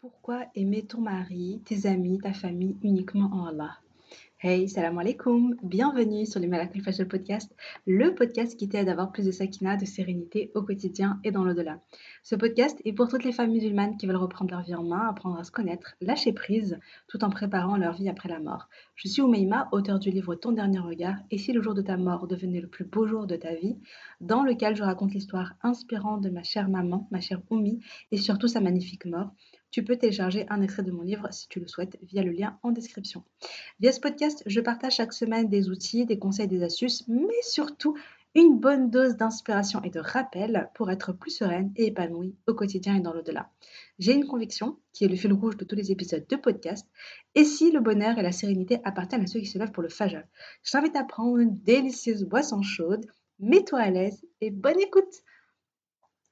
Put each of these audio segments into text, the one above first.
Pourquoi aimer ton mari, tes amis, ta famille uniquement en Allah? Hey, salam alaikum, bienvenue sur le Malakul Fashion Podcast, le podcast qui t'aide à avoir plus de sakina, de sérénité au quotidien et dans l'au-delà. Ce podcast est pour toutes les femmes musulmanes qui veulent reprendre leur vie en main, apprendre à se connaître, lâcher prise, tout en préparant leur vie après la mort. Je suis Oumeima, auteur du livre Ton dernier regard, et si le jour de ta mort devenait le plus beau jour de ta vie, dans lequel je raconte l'histoire inspirante de ma chère maman, ma chère Oumi, et surtout sa magnifique mort, tu peux télécharger un extrait de mon livre si tu le souhaites via le lien en description. Via ce podcast, je partage chaque semaine des outils, des conseils, des astuces, mais surtout une bonne dose d'inspiration et de rappel pour être plus sereine et épanouie au quotidien et dans l'au-delà. J'ai une conviction, qui est le fil rouge de tous les épisodes de podcast, et si le bonheur et la sérénité appartiennent à ceux qui se lèvent pour le fajr, je t'invite à prendre une délicieuse boisson chaude, mets-toi à l'aise et bonne écoute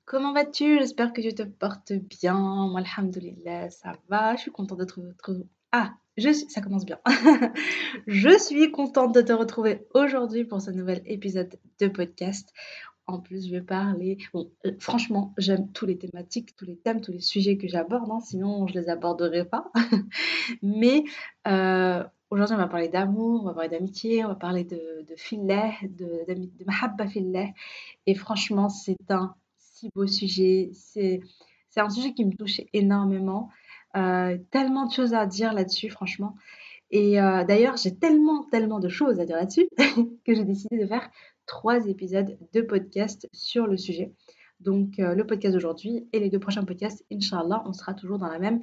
Comment vas-tu? J'espère que tu te portes bien. Moi, ça va. Je suis contente de te retrouver. Ah, ça commence bien. je suis contente de te retrouver aujourd'hui pour ce nouvel épisode de podcast. En plus, je vais parler. Bon, euh, franchement, j'aime tous les thématiques, tous les thèmes, tous les sujets que j'aborde. Hein, sinon, je les aborderai pas. Mais euh, aujourd'hui, on va parler d'amour, on va parler d'amitié, on va parler de, de filet, de, de, de mahabba filet. Et franchement, c'est un beau sujet. C'est, un sujet qui me touche énormément. Euh, tellement de choses à dire là-dessus, franchement. Et euh, d'ailleurs, j'ai tellement, tellement de choses à dire là-dessus que j'ai décidé de faire trois épisodes de podcast sur le sujet. Donc, euh, le podcast d'aujourd'hui et les deux prochains podcasts, Inch'Allah, on sera toujours dans la même,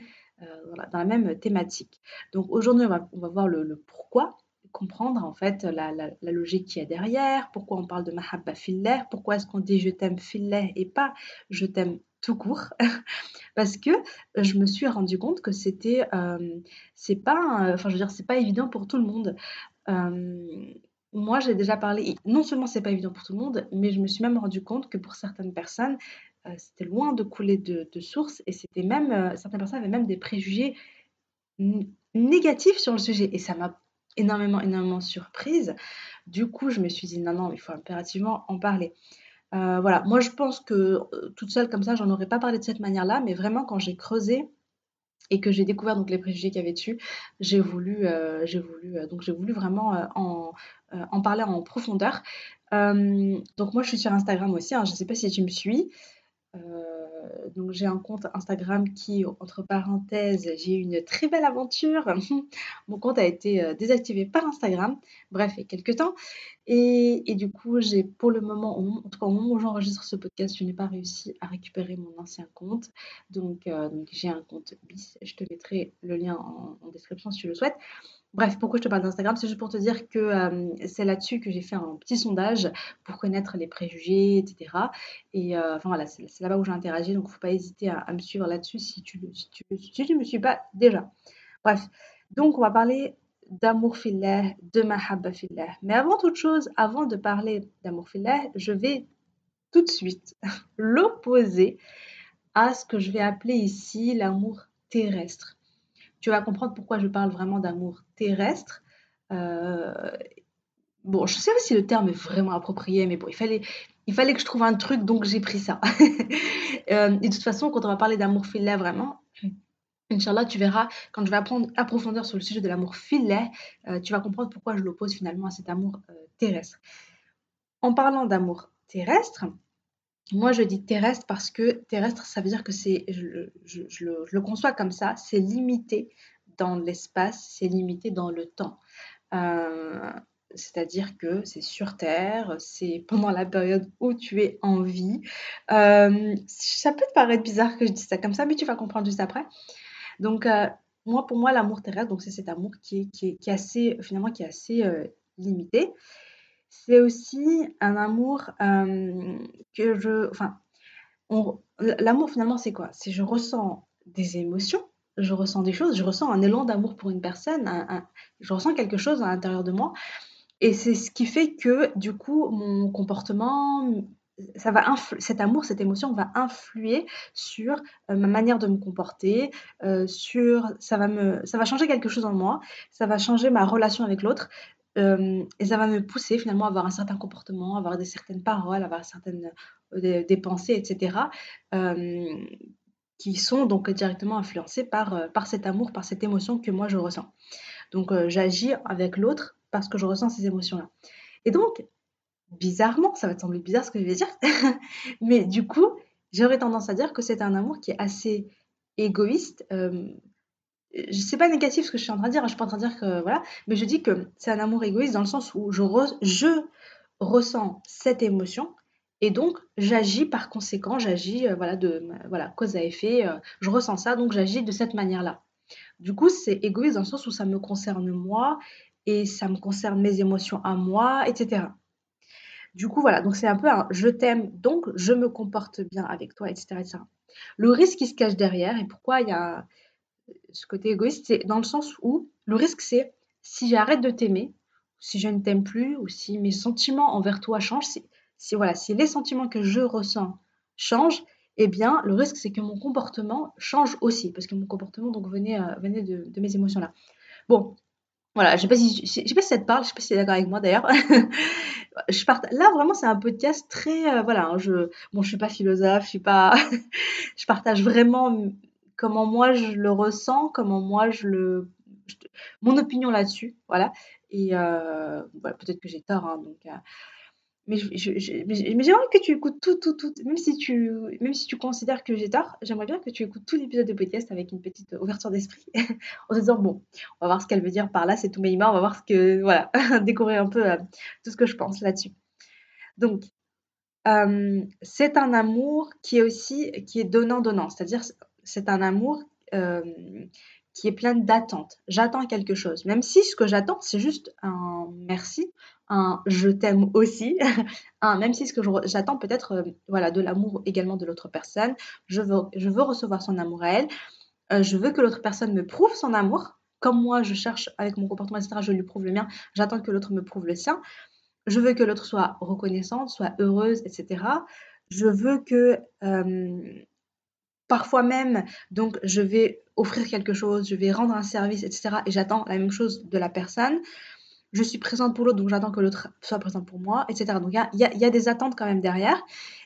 dans la même thématique. Donc, aujourd'hui, on va, voir le pourquoi comprendre en fait la, logique qui est derrière, pourquoi on parle de mahabba fillah, pourquoi est-ce qu'on dit je t'aime fillah et pas je t'aime tout court. Parce que je me suis rendu compte que c'était euh, c'est pas enfin je veux dire c'est pas évident pour tout le monde. Euh, moi j'ai déjà parlé non seulement c'est pas évident pour tout le monde mais je me suis même rendu compte que pour certaines personnes euh, c'était loin de couler de, de source et c'était même certaines personnes avaient même des préjugés négatifs sur le sujet. Et ça m'a énormément, énormément surprise. Du coup, je me suis dit, non, non, il faut impérativement en parler. Euh, voilà, moi je pense que euh, toute seule comme ça, j'en aurais pas parlé de cette manière-là, mais vraiment quand j'ai creusé et que j'ai découvert donc les préjugés qu'il y avait dessus, j'ai voulu, euh, j'ai voulu, donc j'ai voulu vraiment en, en, parler en profondeur. donc moi je suis sur Instagram aussi, hein, je ne sais pas si tu me suis. Euh, donc j'ai un compte Instagram qui, entre parenthèses, j'ai eu une très belle aventure. Mon compte a été euh, désactivé par Instagram, bref, il y a quelques temps. Et, du coup, j'ai pour le moment, en tout cas au moment où j'enregistre ce podcast, je n'ai pas réussi à récupérer mon ancien compte. Donc, euh, j'ai un compte bis. Je te mettrai le lien en, description si tu le souhaites. Bref, pourquoi je te parle d'Instagram? C'est juste pour te dire que euh, c'est là-dessus que j'ai fait un petit sondage pour connaître les préjugés, etc. Et euh, enfin voilà, c'est là-bas où j'ai interagi, donc faut pas hésiter à, me suivre là-dessus si tu ne si tu, si me suis pas déjà. Bref, donc on va parler d'amour fillah, de mahabba fillah. Mais avant toute chose, avant de parler d'amour fillah, je vais tout de suite l'opposer à ce que je vais appeler ici l'amour terrestre tu vas comprendre pourquoi je parle vraiment d'amour terrestre. Euh, bon, je sais pas si le terme est vraiment approprié, mais bon, il fallait, il fallait que je trouve un truc, donc j'ai pris ça. Euh, et de toute façon, quand on va parler d'amour filet vraiment, Inch'Allah, tu verras, quand je vais apprendre à profondeur sur le sujet de l'amour filet, euh, tu vas comprendre pourquoi je l'oppose finalement à cet amour terrestre. En parlant d'amour terrestre, moi, je dis terrestre parce que terrestre, ça veut dire que c'est, je, le, conçois comme ça, c'est limité dans l'espace, c'est limité dans le temps. Euh, c'est-à-dire que c'est sur Terre, c'est pendant la période où tu es en vie. Euh, ça peut te paraître bizarre que je dise ça comme ça, mais tu vas comprendre juste après. Donc, euh, moi, pour moi, l'amour terrestre, donc c'est cet amour qui est, qui est, assez, finalement, qui est assez limité c'est aussi un amour que je. Enfin, l'amour finalement, c'est quoi? C'est je ressens des émotions, je ressens des choses, je ressens un élan d'amour pour une personne, je ressens quelque chose à l'intérieur de moi. Et c'est ce qui fait que, du coup, mon comportement, ça va cet amour, cette émotion va influer sur ma manière de me comporter, sur ça va me ça va changer quelque chose en moi, ça va changer ma relation avec l'autre, et ça va me pousser finalement à avoir un certain comportement, à avoir des certaines paroles, à avoir certaines, des pensées etc. qui sont donc directement influencés par, euh, par cet amour, par cette émotion que moi je ressens. Donc euh, j'agis avec l'autre parce que je ressens ces émotions-là. Et donc, bizarrement, ça va te sembler bizarre ce que je vais dire, mais du coup, j'aurais tendance à dire que c'est un amour qui est assez égoïste. Euh, sais pas négatif ce que je suis en train de dire, hein, je suis pas en train de dire que voilà, mais je dis que c'est un amour égoïste dans le sens où je, je ressens cette émotion et donc j'agis par conséquent, j'agis euh, voilà de voilà cause à effet, euh, je ressens ça donc j'agis de cette manière-là. Du coup, c'est égoïste dans le sens où ça me concerne moi et ça me concerne mes émotions à moi, etc. Du coup, voilà, donc c'est un peu un je t'aime, donc je me comporte bien avec toi, etc., etc. Le risque qui se cache derrière, et pourquoi il y a ce côté égoïste, c'est dans le sens où le risque, c'est si j'arrête de t'aimer, si je ne t'aime plus, ou si mes sentiments envers toi changent, si, voilà, si les sentiments que je ressens changent, eh bien, le risque, c'est que mon comportement change aussi, parce que mon comportement donc venait, euh, de, de mes émotions-là. Bon, voilà, je sais si, sais pas si ça te parle, je sais pas si tu es d'accord avec moi d'ailleurs. part... Là, vraiment, c'est un podcast très, euh, voilà, hein, je, bon, je suis pas philosophe, je suis pas, je partage vraiment comment moi je le ressens, comment moi je le, mon opinion là-dessus, voilà. Et euh, peut-être que j'ai tort, hein, donc. Euh, mais j'aimerais que tu écoutes tout, tout, tout, même si tu, même si tu considères que j'ai tort, j'aimerais bien que tu écoutes tout l'épisode de podcast avec une petite ouverture d'esprit, en te disant, bon, on va voir ce qu'elle veut dire par là, c'est tout Meima, on va voir ce que, voilà, découvrir un peu euh, tout ce que je pense là-dessus. Donc, euh, c'est un amour qui est aussi, qui est donnant-donnant, c'est-à-dire, c'est un amour euh, qui est plein d'attentes. J'attends quelque chose, même si ce que j'attends, c'est juste un merci, un je t'aime aussi, un même si ce que j'attends peut-être euh, voilà de l'amour également de l'autre personne, je veux, je veux recevoir son amour à elle, euh, je veux que l'autre personne me prouve son amour, comme moi je cherche avec mon comportement, etc., je lui prouve le mien, j'attends que l'autre me prouve le sien, je veux que l'autre soit reconnaissante, soit heureuse, etc. Je veux que euh, parfois même, donc je vais offrir quelque chose, je vais rendre un service, etc. Et j'attends la même chose de la personne je suis présente pour l'autre, donc j'attends que l'autre soit présent pour moi, etc. Donc il y a, des attentes quand même derrière.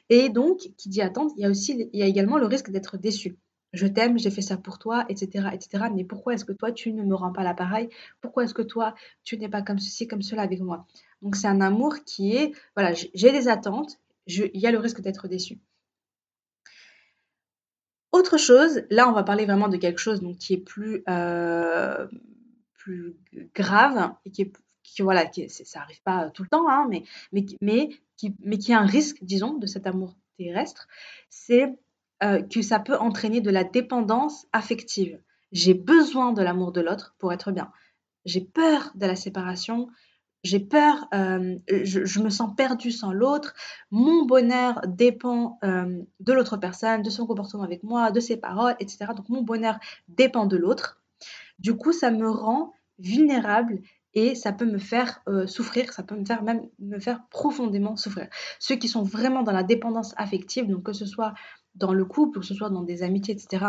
Et donc, qui dit attente, il y a aussi, il y a également le risque d'être déçu. Je t'aime, j'ai fait ça pour toi, etc., etc. Mais pourquoi est-ce que toi, tu ne me rends pas l'appareil? Pourquoi est-ce que toi, tu n'es pas comme ceci, comme cela avec moi? Donc c'est un amour qui est, voilà, j'ai des attentes, il y a le risque d'être déçu. Autre chose, là on va parler vraiment de quelque chose donc, qui est plus, euh, plus grave et qui est qui voilà, qui, ça arrive pas tout le temps, hein, mais, mais, mais, qui, mais qui a un risque, disons, de cet amour terrestre, c'est euh, que ça peut entraîner de la dépendance affective. J'ai besoin de l'amour de l'autre pour être bien. J'ai peur de la séparation. J'ai peur, euh, je, me sens perdue sans l'autre. Mon bonheur dépend euh, de l'autre personne, de son comportement avec moi, de ses paroles, etc. Donc mon bonheur dépend de l'autre. Du coup, ça me rend vulnérable et ça peut me faire euh, souffrir, ça peut me faire même me faire profondément souffrir. Ceux qui sont vraiment dans la dépendance affective, donc que ce soit dans le couple, que ce soit dans des amitiés, etc.,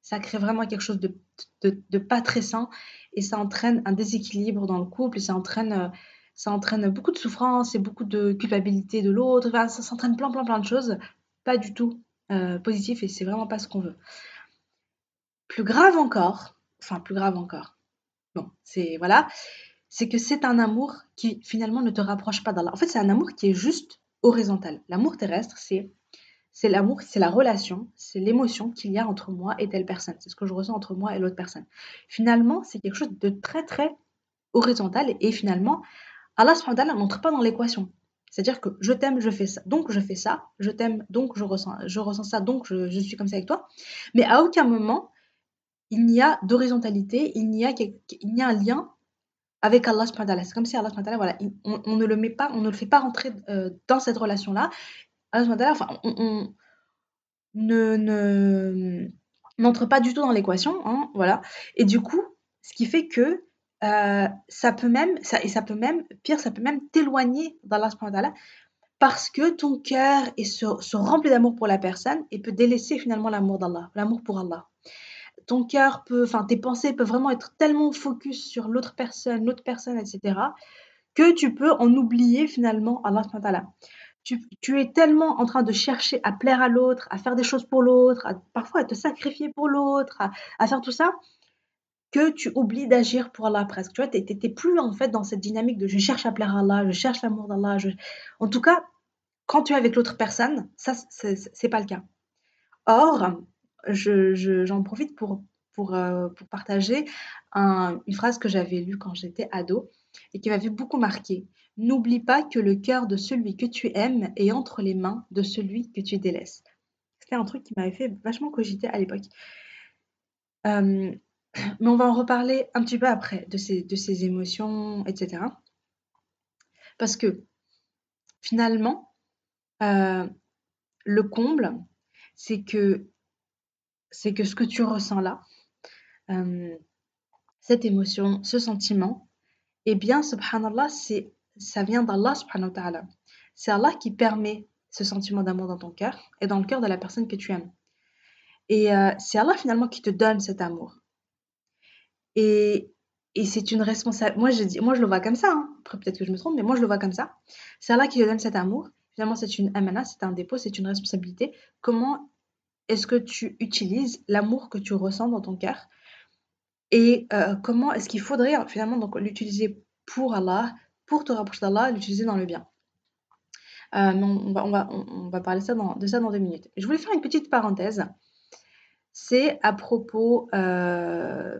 ça crée vraiment quelque chose de, de, pas très sain et ça entraîne un déséquilibre dans le couple et ça entraîne, euh, ça entraîne beaucoup de souffrance et beaucoup de culpabilité de l'autre. ça s'entraîne plein, plein, plein de choses, pas du tout euh, positif et c'est vraiment pas ce qu'on veut. Plus grave encore, enfin plus grave encore. Bon, c'est voilà, c'est que c'est un amour qui finalement ne te rapproche pas d'Allah. En fait, c'est un amour qui est juste horizontal. L'amour terrestre, c'est c'est l'amour, c'est la relation, c'est l'émotion qu'il y a entre moi et telle personne. C'est ce que je ressens entre moi et l'autre personne. Finalement, c'est quelque chose de très très horizontal et, finalement, Allah subhanahu n'entre pas dans l'équation. C'est-à-dire que je t'aime, je fais ça, donc je fais ça, je t'aime, donc je ressens, je ressens ça, donc je, je, suis comme ça avec toi. Mais à aucun moment, il n'y a d'horizontalité, il n'y a, a un lien avec Allah C'est comme si Allah voilà, on, ne le met pas, on ne le fait pas rentrer euh, dans cette relation-là. Allah enfin, on, ne, n'entre pas du tout dans l'équation, hein, voilà. Et du coup, ce qui fait que euh, ça peut même, et ça peut même, pire, ça peut même t'éloigner d'Allah parce que ton cœur se, se remplit d'amour pour la personne et peut délaisser finalement l'amour d'Allah, l'amour pour Allah ton cœur peut, enfin tes pensées peuvent vraiment être tellement focus sur l'autre personne, l'autre personne, etc., que tu peux en oublier finalement Allah subhanahu tu, es tellement en train de chercher à plaire à l'autre, à faire des choses pour l'autre, parfois à te sacrifier pour l'autre, à, faire tout ça, que tu oublies d'agir pour Allah presque. Tu vois, tu n'es plus en fait dans cette dynamique de je cherche à plaire à Allah, je cherche l'amour d'Allah. En tout cas, quand tu es avec l'autre personne, ça, c'est pas le cas. Or, j'en profite pour, pour, euh, pour partager une phrase que j'avais lue quand j'étais ado et qui m'avait beaucoup marqué. N'oublie pas que le cœur de celui que tu aimes est entre les mains de celui que tu délaisses. C'était un truc qui m'avait fait vachement cogiter à l'époque. Euh, mais on va en reparler un petit peu après de ces, de ces émotions, etc. Parce que finalement, euh, le comble, c'est que, c'est que ce que tu ressens là, euh, cette émotion, ce sentiment, eh bien, subhanallah, c'est ça vient d'Allah subhanahu wa ta'ala. C'est Allah qui permet ce sentiment d'amour dans ton cœur et dans le cœur de la personne que tu aimes. Et euh, c'est Allah finalement qui te donne cet amour. Et, et c'est une responsabilité. Moi je, dis, moi, je le vois comme ça. Hein. Peut-être que je me trompe, mais moi, je le vois comme ça. C'est Allah qui te donne cet amour. Finalement, c'est une amana, c'est un dépôt, c'est une responsabilité. Comment est-ce que tu utilises l'amour que tu ressens dans ton cœur Et euh, comment est-ce qu'il faudrait finalement donc l'utiliser pour Allah, pour te rapprocher d'Allah, l'utiliser dans le bien? Euh, on, va, parler ça dans, de ça dans deux minutes. Je voulais faire une petite parenthèse. C'est à propos, euh,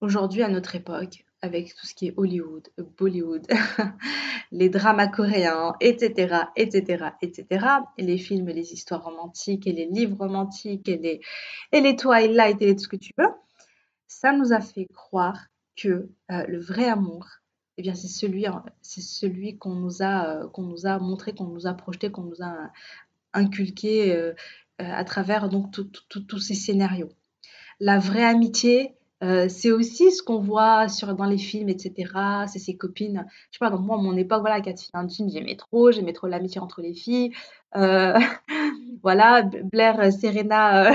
aujourd'hui à notre époque, avec tout ce qui est Hollywood, Bollywood, les dramas coréens, etc., etc., etc., et les films, les histoires romantiques, et les livres romantiques, et les, et les Twilight, et tout ce que tu veux, ça nous a fait croire que euh, le vrai amour, eh bien, c'est celui, c'est celui qu'on nous a, euh, qu'on nous a montré, qu'on nous a projeté, qu'on nous a inculqué euh, euh, à travers donc tous ces scénarios. La vraie amitié, c'est aussi ce qu'on voit dans les films, etc. C'est ses copines. Je sais pas, donc moi, à mon époque, voilà, filles intimes, j'aimais trop, j'aimais trop l'amitié entre les filles. voilà, Blair, Serena,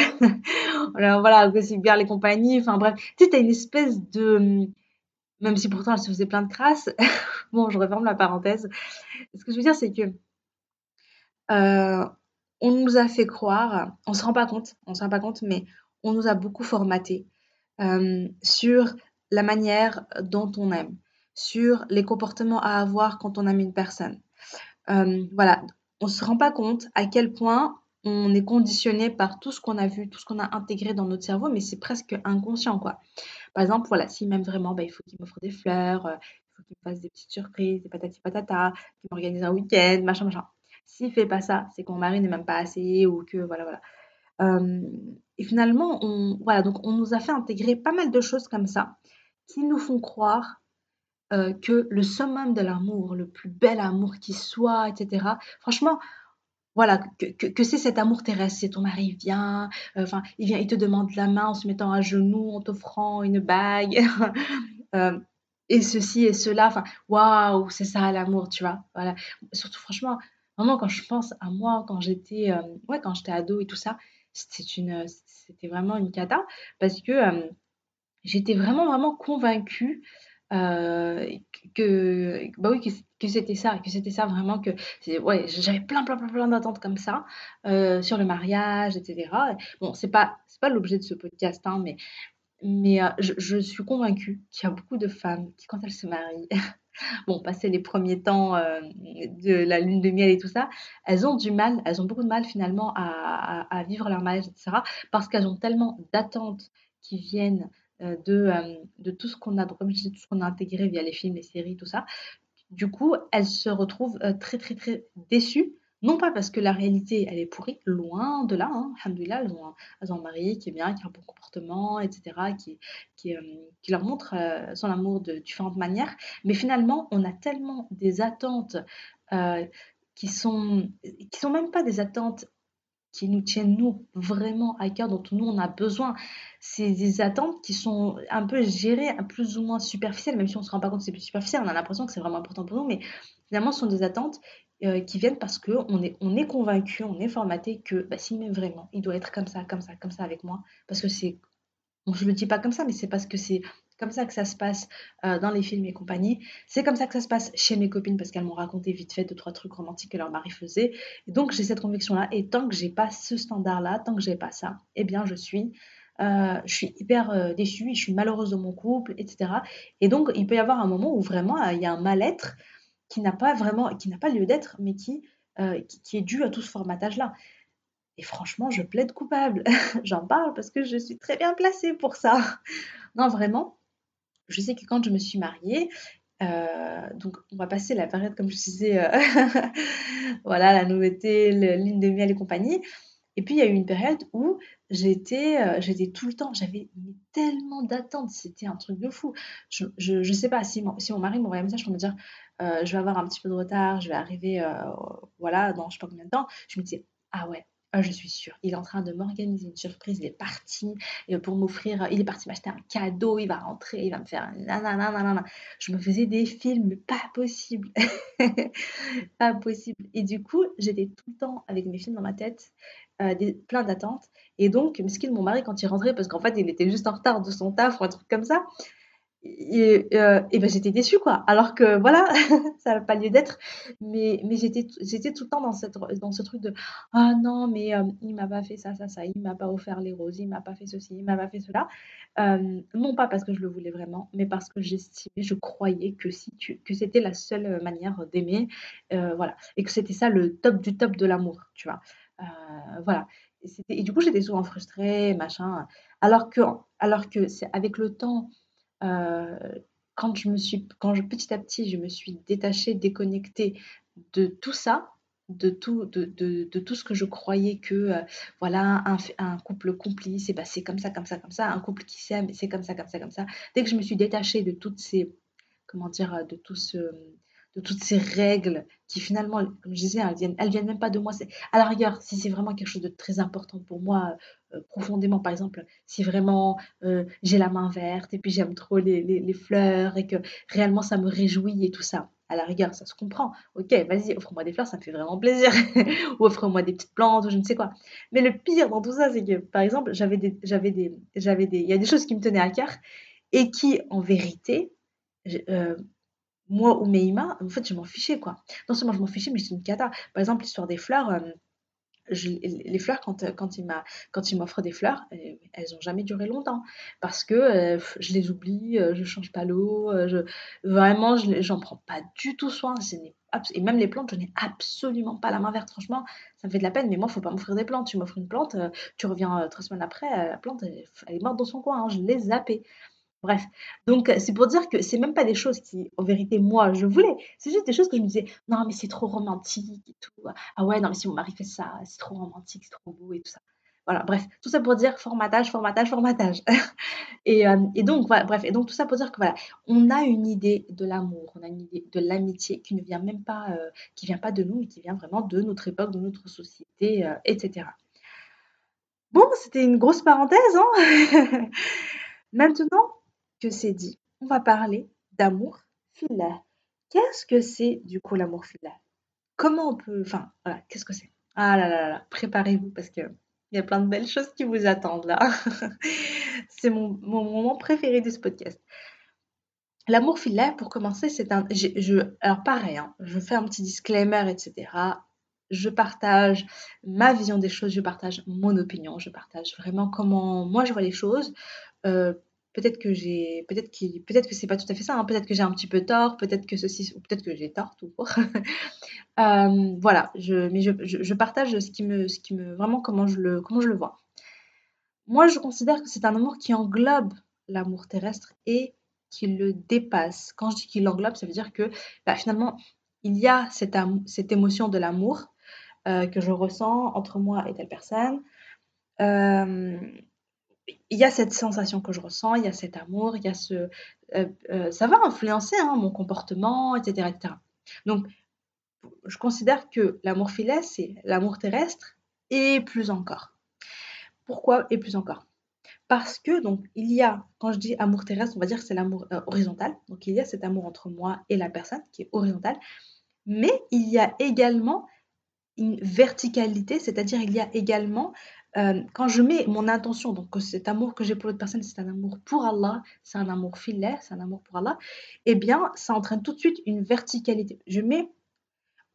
voilà, aussi bien les compagnies. Enfin bref, tu sais, tu as une espèce de même si pourtant elle se faisait plein de crasses. bon, je referme la parenthèse. Ce que je veux dire, c'est que euh, on nous a fait croire, on se rend pas compte, on se rend pas compte, mais on nous a beaucoup formaté euh, sur la manière dont on aime, sur les comportements à avoir quand on aime une personne. Euh, voilà, on se rend pas compte à quel point on est conditionné par tout ce qu'on a vu, tout ce qu'on a intégré dans notre cerveau, mais c'est presque inconscient, quoi. Par exemple, voilà, s'il m'aime vraiment, bah, il faut qu'il m'offre des fleurs, euh, il faut qu'il me fasse des petites surprises, des patati patata, qu'il m'organise un week-end, machin, machin. S'il fait pas ça, c'est que mon mari n'est même pas assez ou que voilà, voilà. Et finalement, on, voilà, donc on nous a fait intégrer pas mal de choses comme ça qui nous font croire euh, que le summum de l'amour, le plus bel amour qui soit, etc. Franchement, voilà, que, c'est cet amour terrestre, c'est ton mari vient, euh, enfin, il vient, il te demande la main en se mettant à genoux, en t'offrant une bague, euh, et ceci et cela, enfin, waouh, c'est ça l'amour, tu vois, voilà. Surtout, franchement, vraiment, quand je pense à moi, quand j'étais, euh, ouais, quand j'étais ado et tout ça, c'était vraiment une cata, parce que j'étais vraiment, vraiment convaincue que, bah oui, que c'était ça, que c'était ça vraiment, que ouais, j'avais plein, plein, plein, plein d'attentes comme ça sur le mariage, etc. Bon, c'est pas, c'est pas l'objet de ce podcast, hein, mais, mais je, suis convaincue qu'il y a beaucoup de femmes qui, quand elles se marient, bon, passer les premiers temps euh, de la lune de miel et tout ça, elles ont du mal, elles ont beaucoup de mal finalement à, vivre leur mariage, etc. Parce qu'elles ont tellement d'attentes qui viennent de, de tout ce qu'on a, comme tout ce qu'on a intégré via les films, les séries, tout ça, du coup, elles se retrouvent euh, très, très, très déçues. Non pas parce que la réalité, elle est pourrie, loin de là, hein, un, elles ont un mari qui est bien, qui a un bon comportement, etc., euh, qui leur montre euh, son amour de différentes manières. Mais finalement, on a tellement des attentes qui sont, qui sont même pas des attentes qui nous tiennent, nous, vraiment à cœur, dont nous, on a besoin. C'est des attentes qui sont un peu gérées, plus ou moins superficielles, même si on ne se rend pas compte que c'est plus superficiel, on a l'impression que c'est vraiment important pour nous, mais finalement, ce sont des attentes euh, qui viennent parce qu'on est, on est convaincu, on est formaté que bah, s'il m'aime vraiment, il doit être comme ça, comme ça, comme ça avec moi, parce que c'est... Bon, je le dis pas comme ça, mais c'est parce que c'est comme ça que ça se passe euh, dans les films et compagnie. C'est comme ça que ça se passe chez mes copines parce qu'elles m'ont raconté vite fait deux, trois trucs romantiques que leur mari faisait. Donc, j'ai cette conviction-là. Et tant que j'ai pas ce standard-là, tant que j'ai pas ça, eh bien, je suis, euh, je suis hyper euh, déçue, je suis malheureuse de mon couple, etc. Et donc, il peut y avoir un moment où vraiment il y a un mal-être qui n'a pas vraiment, qui n'a pas lieu d'être, mais qui, qui, qui est dû à tout ce formatage-là. Et franchement, je plaide coupable. J'en parle parce que je suis très bien placée pour ça. Non, vraiment, je sais que quand je me suis mariée, euh, donc on va passer la période, comme je disais, euh, voilà, la nouveauté, l'île de miel et compagnie. Et puis il y a eu une période où j'étais euh, tout le temps, j'avais tellement d'attentes, c'était un truc de fou. Je, je, sais pas, si mon, si mon mari m'envoyait un message pour me dire je vais avoir un petit peu de retard, je vais arriver, voilà, dans je sais pas combien de temps, je me disais ah ouais, ah, je suis sûre. Il est en train de m'organiser une surprise. Il est parti euh, pour m'offrir. Il est parti m'acheter un cadeau. Il va rentrer. Il va me faire. Nanana, Je me faisais des films. Pas possible. pas possible. Et du coup, j'étais tout le temps avec mes films dans ma tête. Euh, plein d'attentes. Et donc, de mon mari, quand il rentrait, parce qu'en fait, il était juste en retard de son taf ou un truc comme ça, et, euh, ben j'étais déçue quoi. Alors que voilà ça n'a pas lieu d'être. Mais mais j'étais j'étais tout le temps dans cette dans ce truc de ah non mais euh, il m'a pas fait ça ça ça. Il m'a pas offert les roses. Il m'a pas fait ceci. Il m'a pas fait cela euh, non pas parce que je le voulais vraiment mais parce que j'estimais je croyais que si tu que c'était la seule manière d'aimer voilà. Et que c'était ça le top du top de l'amour tu vois. Voilà. Et, et du coup j'étais souvent frustrée machin. Alors que alors que c'est avec le temps euh, quand je me suis, quand petit à petit, je me suis détachée, déconnectée de tout ça, de tout, de, de, tout ce que je croyais que, euh, voilà, un, couple complice, et ben c'est comme ça, comme ça, comme ça, un couple qui s'aime, c'est comme ça, comme ça, comme ça. Dès que je me suis détachée de toutes ces, comment dire, de tout ce, de toutes ces règles qui finalement, comme je disais, elles viennent, elles viennent même pas de moi. C'est à la rigueur, si c'est vraiment quelque chose de très important pour moi, euh, profondément, par exemple, si vraiment euh, j'ai la main verte et puis j'aime trop les, les, fleurs et que réellement ça me réjouit et tout ça. À la rigueur, ça se comprend. Ok, vas-y, offre-moi des fleurs, ça me fait vraiment plaisir. ou offre-moi des petites plantes ou je ne sais quoi. Mais le pire dans tout ça, c'est que, par exemple, j'avais des, j'avais des, j'avais des, il y a des choses qui me tenaient à cœur et qui, en vérité, euh, moi ou Meima, en fait, je m'en fichais, quoi. Non seulement je m'en fichais, mais c'est une cata. Par exemple, l'histoire des fleurs, euh, les fleurs, quand, m'a, quand il m'offre des fleurs, euh, elles n'ont jamais duré longtemps. Parce que euh, je les oublie, je change pas l'eau, je, vraiment, je j'en prends pas du tout soin. et même les plantes, je n'ai absolument pas la main verte. Franchement, ça me fait de la peine, mais moi, il faut pas m'offrir des plantes. Tu m'offres une plante, tu reviens trois semaines après, la plante, elle, est morte dans son coin, hein, je l'ai zappée. Bref, donc c'est pour dire que c'est même pas des choses qui, en vérité, moi, je voulais. C'est juste des choses que je me disais, non, mais c'est trop romantique et tout. Ah ouais, non, mais si mon mari fait ça, c'est trop romantique, c'est trop beau et tout ça. Voilà, bref, tout ça pour dire formatage, formatage, formatage. et, et, donc, voilà, bref, et donc tout ça pour dire que voilà, on a une idée de l'amour, on a une idée de l'amitié qui ne vient même pas, qui vient pas de nous, mais qui vient vraiment de notre époque, de notre société, etc. Bon, c'était une grosse parenthèse, hein Maintenant, que c'est dit, on va parler d'amour filaire. Qu'est-ce que c'est du coup l'amour filaire Comment on peut... Enfin, voilà, qu'est-ce que c'est? Ah là là là, préparez-vous parce que il y a plein de belles choses qui vous attendent là. c'est mon, moment préféré de ce podcast. L'amour filaire, pour commencer, c'est un... Je, alors pareil, hein, je fais un petit disclaimer, etc. Je partage ma vision des choses, je partage mon opinion, je partage vraiment comment moi je vois les choses. Euh, peut-être que j'ai peut-être peut-être que c'est pas tout à fait ça hein. peut-être que j'ai un petit peu tort peut-être que ceci ou peut-être que j'ai tort tout euh, voilà je mais je, je, partage ce qui me ce qui me vraiment comment je le comment je le vois. Moi je considère que c'est un amour qui englobe l'amour terrestre et qui le dépasse. Quand je dis qu'il l'englobe ça veut dire que bah, finalement il y a cette, cette émotion de l'amour euh, que je ressens entre moi et telle personne. Euh, il y a cette sensation que je ressens, il y a cet amour, il y a ce... Euh, euh, ça va influencer hein, mon comportement, etc., etc. Donc, je considère que l'amour filet, c'est l'amour terrestre et plus encore. Pourquoi et plus encore? Parce que, donc, il y a, quand je dis amour terrestre, on va dire que c'est l'amour euh, horizontal. Donc, il y a cet amour entre moi et la personne qui est horizontal. Mais il y a également une verticalité, c'est-à-dire il y a également euh, quand je mets mon intention, donc que cet amour que j'ai pour l'autre personne, c'est un amour pour Allah, c'est un amour filaire, c'est un amour pour Allah, eh bien, ça entraîne tout de suite une verticalité. Je mets,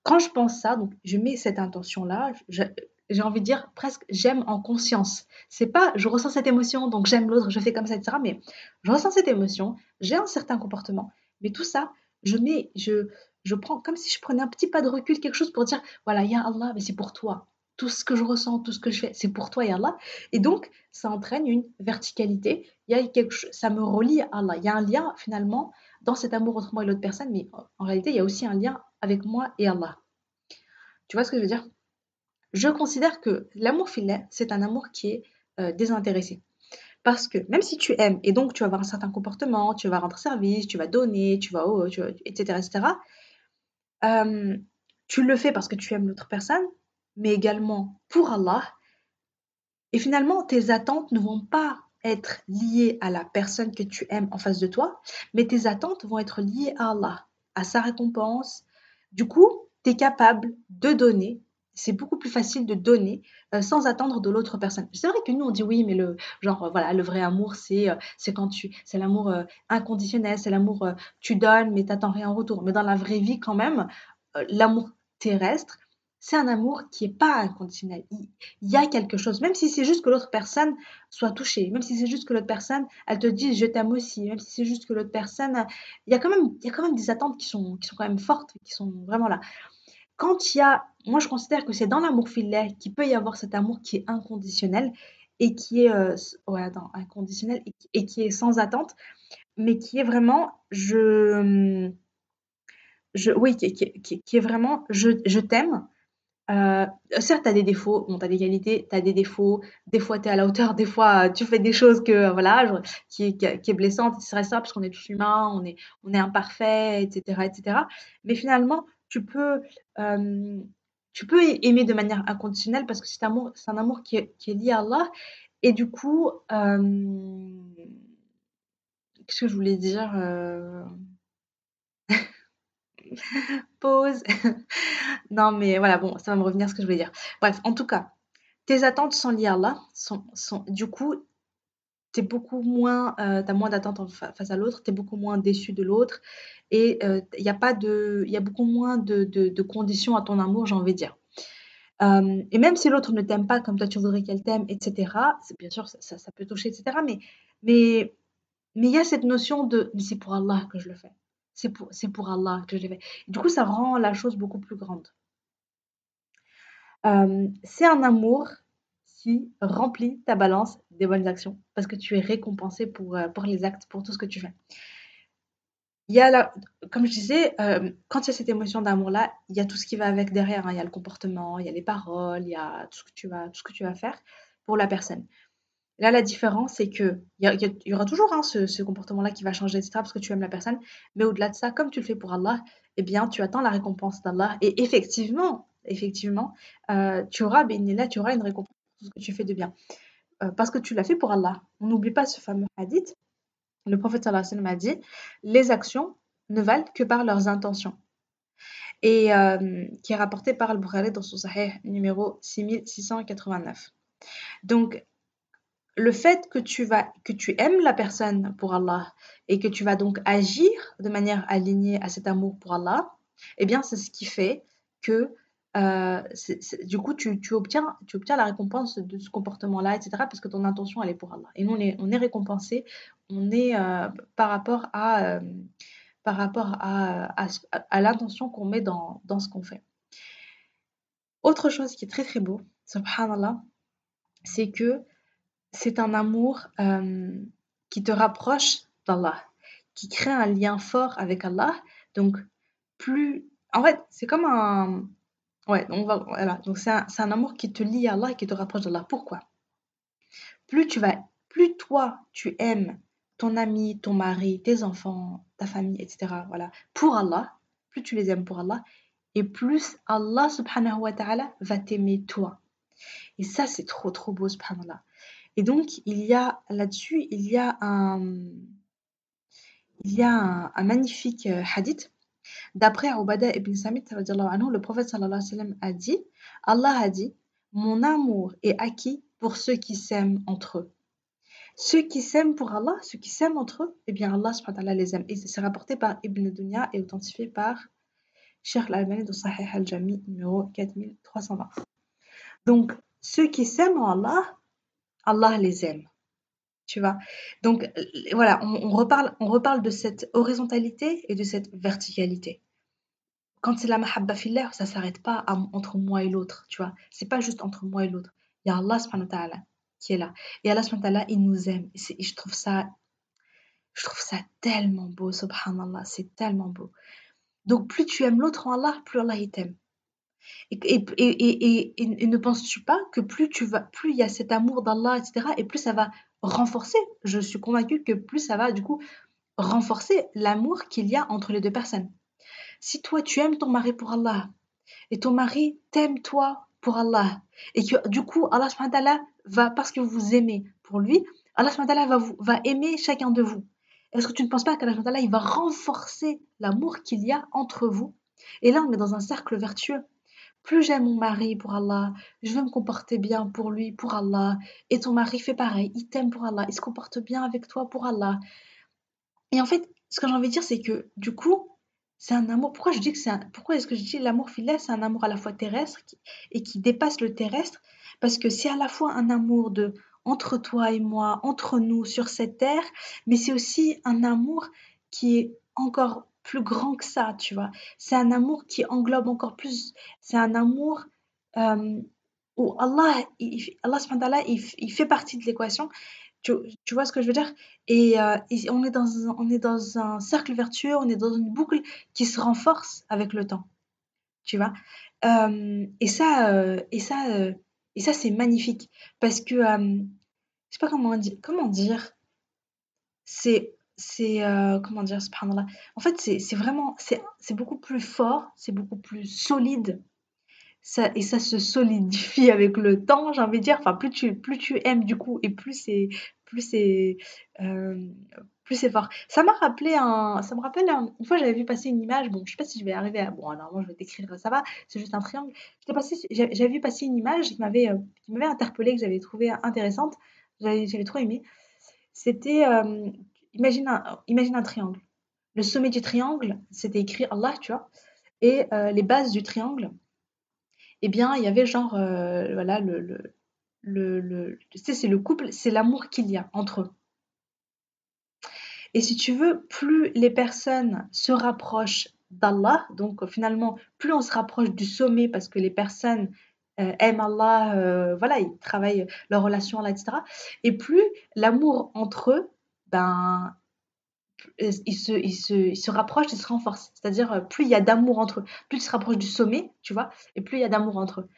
quand je pense ça, donc je mets cette intention-là, j'ai envie de dire presque j'aime en conscience. C'est pas je ressens cette émotion, donc j'aime l'autre, je fais comme ça, etc. Mais je ressens cette émotion, j'ai un certain comportement, mais tout ça, je mets, je, je prends comme si je prenais un petit pas de recul, quelque chose pour dire voilà, il y a Allah, mais c'est pour toi. Tout ce que je ressens, tout ce que je fais, c'est pour toi, ya Allah. Et donc, ça entraîne une verticalité. Il y a quelque chose, ça me relie à Allah. Il y a un lien finalement dans cet amour entre moi et l'autre personne, mais en réalité, il y a aussi un lien avec moi et Allah. Tu vois ce que je veux dire? Je considère que l'amour filet, c'est un amour qui est euh, désintéressé. Parce que même si tu aimes, et donc tu vas avoir un certain comportement, tu vas rendre service, tu vas donner, tu vas, oh, etc., etc., euh, tu le fais parce que tu aimes l'autre personne, mais également pour Allah. Et finalement, tes attentes ne vont pas être liées à la personne que tu aimes en face de toi, mais tes attentes vont être liées à Allah, à sa récompense. Du coup, tu es capable de donner. C'est beaucoup plus facile de donner euh, sans attendre de l'autre personne. C'est vrai que nous on dit oui, mais le genre euh, voilà, le vrai amour c'est c'est quand tu c'est l'amour inconditionnel, c'est l'amour tu donnes mais t'attends rien en retour. Mais dans la vraie vie quand même, l'amour terrestre, c'est un amour qui n'est pas inconditionnel. Il, y a quelque chose, même si c'est juste que l'autre personne soit touchée, même si c'est juste que l'autre personne, elle te dise je t'aime aussi, même si c'est juste que l'autre personne, il y, a quand même, il y a quand même des attentes qui sont, qui sont quand même fortes, qui sont vraiment là. Quand il y a, moi je considère que c'est dans l'amour filet qu'il peut y avoir cet amour qui est inconditionnel et qui est, euh, ouais, inconditionnel et, qui est sans attente, mais qui est vraiment, je, je oui, qui, qui est vraiment, je, je t'aime, euh, certes, tu as des défauts, bon, tu as des qualités, tu as des défauts, des fois tu es à la hauteur, des fois tu fais des choses que, voilà, qui, qui, qui est blessante, etc., parce qu'on est tous humains, on est, imparfait, etc., etc. Mais finalement, tu peux, euh, tu peux aimer de manière inconditionnelle parce que c'est un amour, qui est, lié à Allah. Et du coup, euh, qu'est-ce que je voulais dire Pause. non, mais voilà, bon, ça va me revenir ce que je voulais dire. Bref, en tout cas, tes attentes sont liées à Allah. Sont, du coup, tu es beaucoup moins, euh, as moins d'attentes face à l'autre, tu es beaucoup moins déçu de l'autre. Et il euh, y a pas de, y a beaucoup moins de, conditions à ton amour, j'ai envie de dire. Euh, et même si l'autre ne t'aime pas comme toi tu voudrais qu'elle t'aime, etc., bien sûr, ça, peut toucher, etc. Mais mais il y a cette notion de c'est pour Allah que je le fais c'est pour, pour Allah que je l'ai fait. Du coup, ça rend la chose beaucoup plus grande. Euh, c'est un amour qui remplit ta balance des bonnes actions parce que tu es récompensé pour, euh, pour les actes, pour tout ce que tu fais. Il y a la, comme je disais, euh, quand il y a cette émotion d'amour-là, il y a tout ce qui va avec derrière. Hein. Il y a le comportement, il y a les paroles, il y a tout ce que tu vas, tout ce que tu vas faire pour la personne. Là, la différence, c'est que il y, aura toujours hein, ce, comportement-là qui va changer, etc., parce que tu aimes la personne. Mais au-delà de ça, comme tu le fais pour Allah, eh bien, tu attends la récompense d'Allah. Et effectivement, effectivement, euh, tu auras, là, tu auras une récompense pour ce que tu fais de bien. Euh, parce que tu l'as fait pour Allah. On n'oublie pas ce fameux hadith. Le prophète sallallahu alayhi wa a dit Les actions ne valent que par leurs intentions. Et euh, qui est rapporté par Al-Bukhari dans son Sahih numéro 6689. Donc, le fait que tu vas que tu aimes la personne pour Allah et que tu vas donc agir de manière alignée à cet amour pour Allah, eh bien c'est ce qui fait que euh, du coup tu, obtiens tu obtiens la récompense de ce comportement-là, etc. Parce que ton intention elle est pour Allah. Et nous on est on récompensé, on est euh, par rapport à euh, à, l'intention qu'on met dans, dans ce qu'on fait. Autre chose qui est très très beau, subhanallah, c'est que c'est un amour euh, qui te rapproche d'Allah, qui crée un lien fort avec Allah. Donc, plus. En fait, c'est comme un. Ouais, on va, voilà. Donc, c'est un, un, amour qui te lie à Allah et qui te rapproche d'Allah. Pourquoi? Plus tu vas. Plus toi, tu aimes ton ami, ton mari, tes enfants, ta famille, etc. Voilà, pour Allah, plus tu les aimes pour Allah, et plus Allah subhanahu wa ta'ala va t'aimer toi. Et ça, c'est trop, trop beau, subhanallah. Et donc, il y a là-dessus, il y a un, il y a un, magnifique euh, hadith. D'après Ubada ibn Samit, le prophète alayhi wa sallam a dit Allah a dit Mon amour est acquis pour ceux qui s'aiment entre eux. Ceux qui s'aiment pour Allah, ceux qui s'aiment entre eux, eh bien Allah subhanahu wa les aime. Et c'est rapporté par Ibn Dunya et authentifié par Cheikh Al-Albani dans Sahih Al-Jami numéro 4320. Donc, ceux qui s'aiment en Allah, Allah les aime. Tu vois? Donc, euh, voilà, on, reparle, on reparle de cette horizontalité et de cette verticalité. Quand c'est la mahabba fillah, ça s'arrête pas entre moi et l'autre, tu vois. C'est pas juste entre moi et l'autre. Il y a Allah subhanahu wa ta'ala qui est là. Et Allah subhanahu il nous aime. Je trouve ça je trouve ça tellement beau, subhanallah, c'est tellement beau. Donc plus tu aimes l'autre en Allah, plus Allah il t'aime. Et, ne penses-tu pas que plus tu vas, plus il y a cet amour d'Allah, etc., et plus ça va renforcer? Je suis convaincue que plus ça va du coup renforcer l'amour qu'il y a entre les deux personnes. Si toi tu aimes ton mari pour Allah et ton mari t'aime toi pour Allah et que du coup Allah va parce que vous aimez pour lui, Allah va, vous, va aimer chacun de vous. Est-ce que tu ne penses pas qu'Allah va renforcer l'amour qu'il y a entre vous? Et là on est dans un cercle vertueux. Plus j'aime mon mari pour Allah, je veux me comporter bien pour lui, pour Allah. Et ton mari fait pareil, il t'aime pour Allah, il se comporte bien avec toi pour Allah. Et en fait, ce que j'ai envie de dire, c'est que du coup, c'est un amour. Pourquoi je dis que c'est pourquoi est-ce que je dis l'amour filial, c'est un amour à la fois terrestre et qui dépasse le terrestre? Parce que c'est à la fois un amour de entre toi et moi, entre nous sur cette terre, mais c'est aussi un amour qui est encore plus grand que ça, tu vois. C'est un amour qui englobe encore plus. C'est un amour euh, où Allah, il, Allah il, il fait partie de l'équation. Tu, vois ce que je veux dire? Et, euh, on, est dans un, on est dans un cercle vertueux, on est dans une boucle qui se renforce avec le temps. Tu vois? Euh, Et ça, et ça, et ça c'est magnifique. Parce que, je sais pas comment dire, comment dire c'est c'est euh, comment dire subhanallah en fait c'est vraiment c'est beaucoup plus fort c'est beaucoup plus solide. Ça, et ça se solidifie avec le temps j'ai envie de dire. Enfin plus tu plus tu aimes du coup et plus c'est plus c'est euh, plus c'est fort. Ça m'a rappelé un ça me rappelle une fois j'avais vu passer une image. Bon je sais pas si je vais arriver à bon moi je vais t'écrire ça va. C'est juste un triangle. J'avais vu passer une image qui m'avait euh, qui m'avait interpellée que j'avais trouvé intéressante. J'avais trop aimé c'était imagine un, triangle. Le sommet du triangle, c'était écrit Allah, tu vois. Et euh, les bases du triangle, eh bien, il y avait genre, euh, voilà, le, c'est le couple, c'est l'amour qu'il y a entre eux. Et si tu veux, plus les personnes se rapprochent d'Allah, donc finalement, plus on se rapproche du sommet parce que les personnes euh, aiment Allah, voilà, ils travaillent leur relation, etc. Et plus l'amour entre eux ben, ils se, ils, se, ils se rapprochent, ils se renforcent. C'est-à-dire, euh, plus il y a d'amour entre eux, plus ils se rapprochent du sommet, tu vois, et plus il y a d'amour entre eux.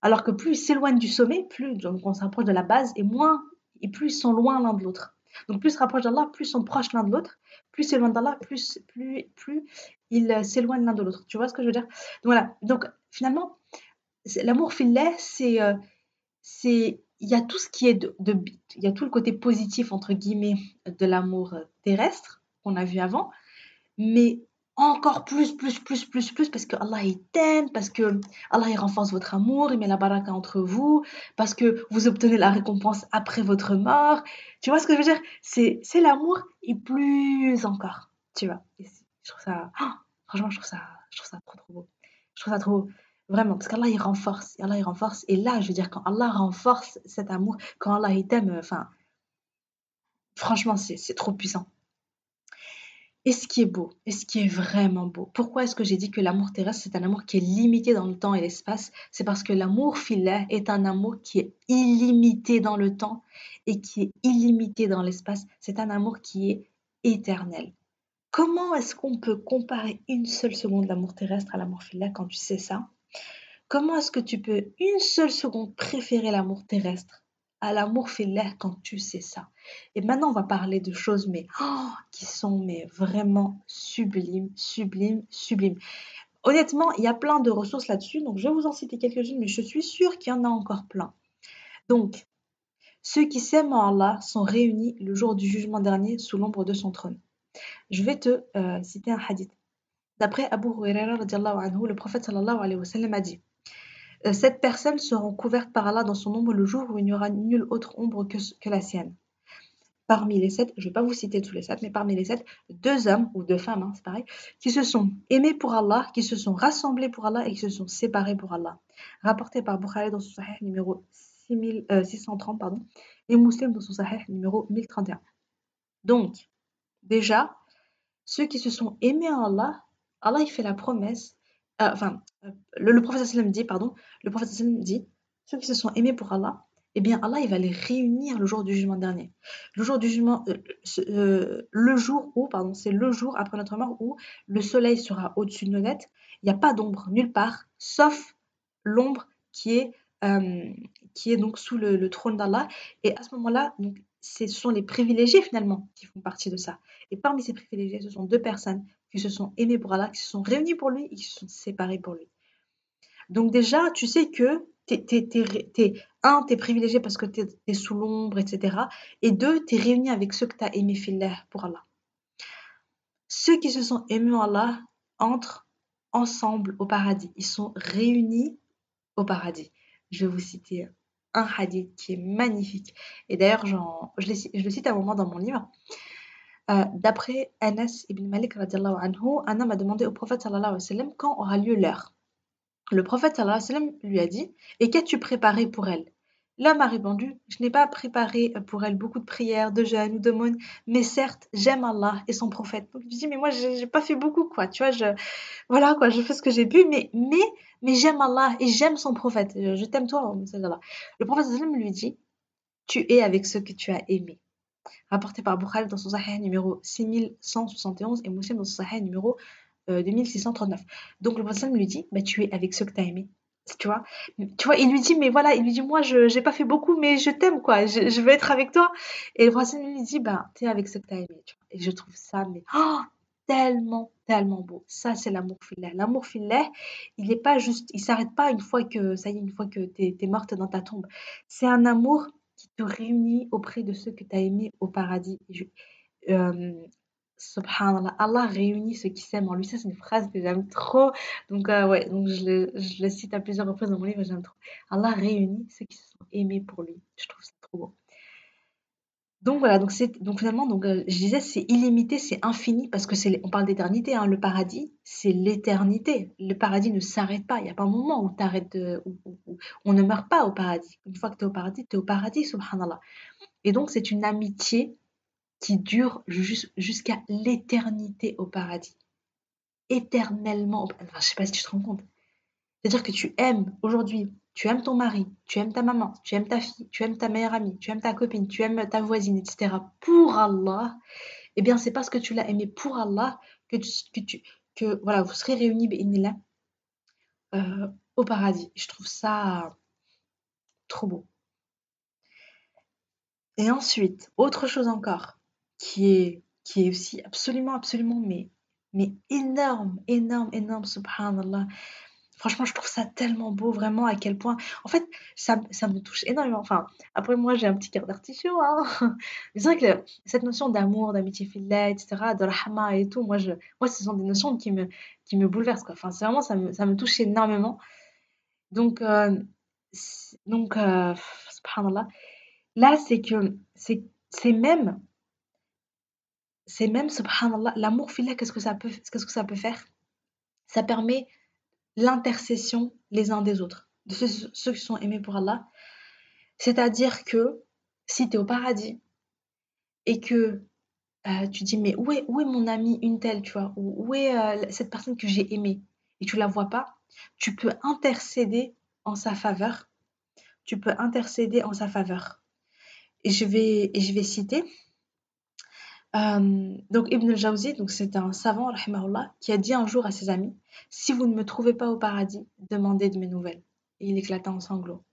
Alors que plus ils s'éloignent du sommet, plus donc on se rapproche de la base, et moins, et plus ils sont loin l'un de l'autre. Donc plus ils se rapprochent d'Allah, plus ils sont proches l'un de l'autre, plus ils s'éloignent d'Allah, plus, plus, plus ils euh, s'éloignent l'un de l'autre. Tu vois ce que je veux dire? Donc voilà, donc finalement, l'amour filet, c'est... Euh, c'est il y a tout ce qui est de, il y a tout le côté positif entre guillemets de l'amour terrestre qu'on a vu avant, mais encore plus, plus, plus, plus, plus, parce que Allah il t'aime, parce que Allah il renforce votre amour, il met la baraka entre vous, parce que vous obtenez la récompense après votre mort. Tu vois ce que je veux dire? C'est c'est l'amour et plus encore, tu vois. je trouve ça, oh, franchement, je trouve ça, je trouve ça trop trop beau. Je trouve ça trop Vraiment, parce qu'Allah, il renforce. Allah, il renforce. Et là, je veux dire, quand Allah renforce cet amour, quand Allah, il t'aime, enfin, franchement, c'est trop puissant. Et ce qui est beau, et ce qui est vraiment beau, pourquoi est-ce que j'ai dit que l'amour terrestre, c'est un amour qui est limité dans le temps et l'espace? C'est parce que l'amour filet est un amour qui est illimité dans le temps et qui est illimité dans l'espace. C'est un amour qui est éternel. Comment est-ce qu'on peut comparer une seule seconde l'amour terrestre à l'amour filet quand tu sais ça? Comment est-ce que tu peux une seule seconde préférer l'amour terrestre à l'amour filaire quand tu sais ça? Et maintenant, on va parler de choses mais oh, qui sont mais vraiment sublimes, sublimes, sublimes. Honnêtement, il y a plein de ressources là-dessus, donc je vais vous en citer quelques-unes, mais je suis sûre qu'il y en a encore plein. Donc, ceux qui s'aiment en Allah sont réunis le jour du jugement dernier sous l'ombre de son trône. Je vais te euh, citer un hadith. D'après Abu Huraira, le prophète sallallahu a dit Euh, Cette personne seront couvertes par Allah dans son ombre le jour où il n'y aura nulle autre ombre que, que la sienne. Parmi les sept, je ne vais pas vous citer tous les sept, mais parmi les sept, deux hommes ou deux femmes, hein, c'est pareil, qui se sont aimés pour Allah, qui se sont rassemblés pour Allah et qui se sont séparés pour Allah. Rapporté par Bukhari dans son Sahih numéro 6000, euh, 630 pardon, et Muslim dans son Sahih numéro 1031. Donc, déjà, ceux qui se sont aimés en Allah, Allah il fait la promesse, euh, enfin, euh, le, le prophète sallam dit, pardon, le prophète sallam dit, ceux qui se sont aimés pour Allah, eh bien Allah il va les réunir le jour du jugement dernier. Le jour du jugement, euh, le jour où, pardon, c'est le jour après notre mort où le soleil sera au-dessus de nos têtes, il n'y a pas d'ombre nulle part, sauf l'ombre qui est, qui est donc sous le, le trône d'Allah. Et à ce moment-là, ce sont les privilégiés finalement qui font partie de ça. Et parmi ces privilégiés, ce sont deux personnes qui se sont aimées pour Allah, qui se sont réunies pour lui et qui se sont séparées pour lui. Donc déjà, tu sais que t'es, t'es, un, t'es privilégié parce que t'es, t'es sous l'ombre, etc. Et deux, t'es réuni avec ceux que t'as aimés fillah pour Allah. Ceux qui se sont aimés en Allah entrent ensemble au paradis. Ils sont réunis au paradis. Je vais vous citer un hadith qui est magnifique. Et d'ailleurs, je, je le cite à un moment dans mon livre. Euh, D'après Anas ibn Malik, radiallahu anhu, un homme a demandé au prophète sallallahu alayhi wa sallam quand aura lieu l'heure. Le prophète sallallahu alayhi wa sallam lui a dit Et qu'as-tu préparé pour elle? L'homme a répondu Je n'ai pas préparé pour elle beaucoup de prières, de jeûnes ou d'aumônes, mais certes, j'aime Allah et son prophète. Donc je dis Mais moi, j'ai pas fait beaucoup, quoi. Tu vois, je, voilà, quoi, je fais ce que j'ai pu, mais, mais, mais j'aime Allah et j'aime son prophète. Je, t'aime toi. Le prophète sallallahu alayhi wa sallam lui dit Tu es avec ceux que tu as aimés. Rapporté par Bukhari dans son Sahih numéro 6171 et Muslim dans son Sahih numéro euh, 2639. Donc le prophète lui dit bah, Tu es avec ceux que tu as aimés. Tu vois, tu vois, il lui dit, mais voilà, il lui dit, moi, je j'ai pas fait beaucoup, mais je t'aime, quoi, je, veux être avec toi. Et le prophète lui dit, bah, t'es avec ceux que t'as aimé, tu. Et je trouve ça, mais, oh, tellement, tellement beau. Ça, c'est l'amour fillah. L'amour fillah, il n'est pas juste, il s'arrête pas une fois que, ça y est, une fois que t'es es morte dans ta tombe. C'est un amour qui te réunit auprès de ceux que tu as aimés au paradis. Je- euh, Subhanallah, Allah réunit ceux qui s'aiment en lui. Ça, c'est une phrase que j'aime trop. Donc, euh, ouais, donc je le, je le cite à plusieurs reprises dans mon livre, j'aime trop. Allah réunit ceux qui se sont aimés pour lui. Je trouve ça trop beau. Donc voilà, donc donc finalement donc euh, je disais c'est illimité, c'est infini parce que c'est on parle d'éternité hein, le paradis, c'est l'éternité. Le paradis ne s'arrête pas, il n'y a pas un moment où t'arrêtes de où, on ne meurt pas au paradis. Une fois que tu es au paradis, tu es au paradis subhanallah. Et donc c'est une amitié qui dure jus- jusqu'à l'éternité au paradis. Éternellement. Enfin, je sais pas si tu te rends compte. C'est-à-dire que tu aimes aujourd'hui, tu aimes ton mari, tu aimes ta maman, tu aimes ta fille, tu aimes ta meilleure amie, tu aimes ta copine, tu aimes ta voisine, etc. Pour Allah, eh bien, c'est parce que tu l'as aimé pour Allah que voilà, vous serez réunis, euh, au paradis. Je trouve ça trop beau. Et ensuite, autre chose encore, qui est, qui est aussi absolument, absolument, mais, mais énorme, énorme, énorme, subhanallah. Franchement, je trouve ça tellement beau, vraiment, à quel point. En fait, ça, ça me touche énormément. Enfin, après, moi, j'ai un petit cœur d'artichaut. Hein. Mais C'est vrai que cette notion d'amour, d'amitié fillah, etc., de et tout, moi, je, moi, ce sont des notions qui me, qui me bouleversent, quoi. Enfin, c'est vraiment, ça me, ça me touche énormément. Donc, euh, donc euh, subhanallah. Là, c'est que c'est c'est même, c'est même, subhanallah, l'amour fillah, qu'est-ce que qu'est-ce que ça peut faire? Ça permet l'intercession les uns des autres, de ceux, qui sont aimés pour Allah. C'est-à-dire que si tu es au paradis et que euh, tu dis, mais où est, où est mon ami une telle, tu vois, où est euh, cette personne que j'ai aimée et tu la vois pas, tu peux intercéder en sa faveur. Tu peux intercéder en sa faveur. Et je vais, et je vais citer. Euh, donc Ibn al-Jawzi, c'est un savant, qui a dit un jour à ses amis, si vous ne me trouvez pas au paradis, demandez de mes nouvelles. Et il éclata en sanglots.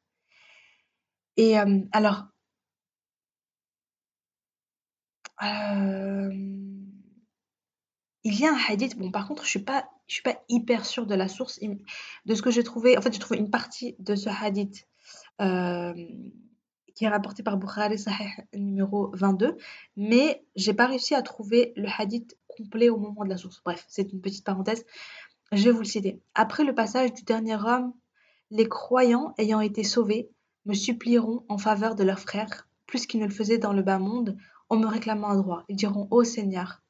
Et euh, alors, euh, il y a un hadith, bon par contre je suis pas, je suis pas hyper sûre de la source, de ce que j'ai trouvé, en fait j'ai trouvé une partie de ce hadith qui est rapporté par Bukhari, Sahih numéro 22, mais j'ai pas réussi à trouver le hadith complet au moment de la source. Bref, c'est une petite parenthèse. Je vais vous le citer. Après le passage du dernier homme Les croyants ayant été sauvés me supplieront en faveur de leurs frères, plus qu'ils ne le faisaient dans le bas monde, en me réclamant un droit. Ils diront Ô Seigneur,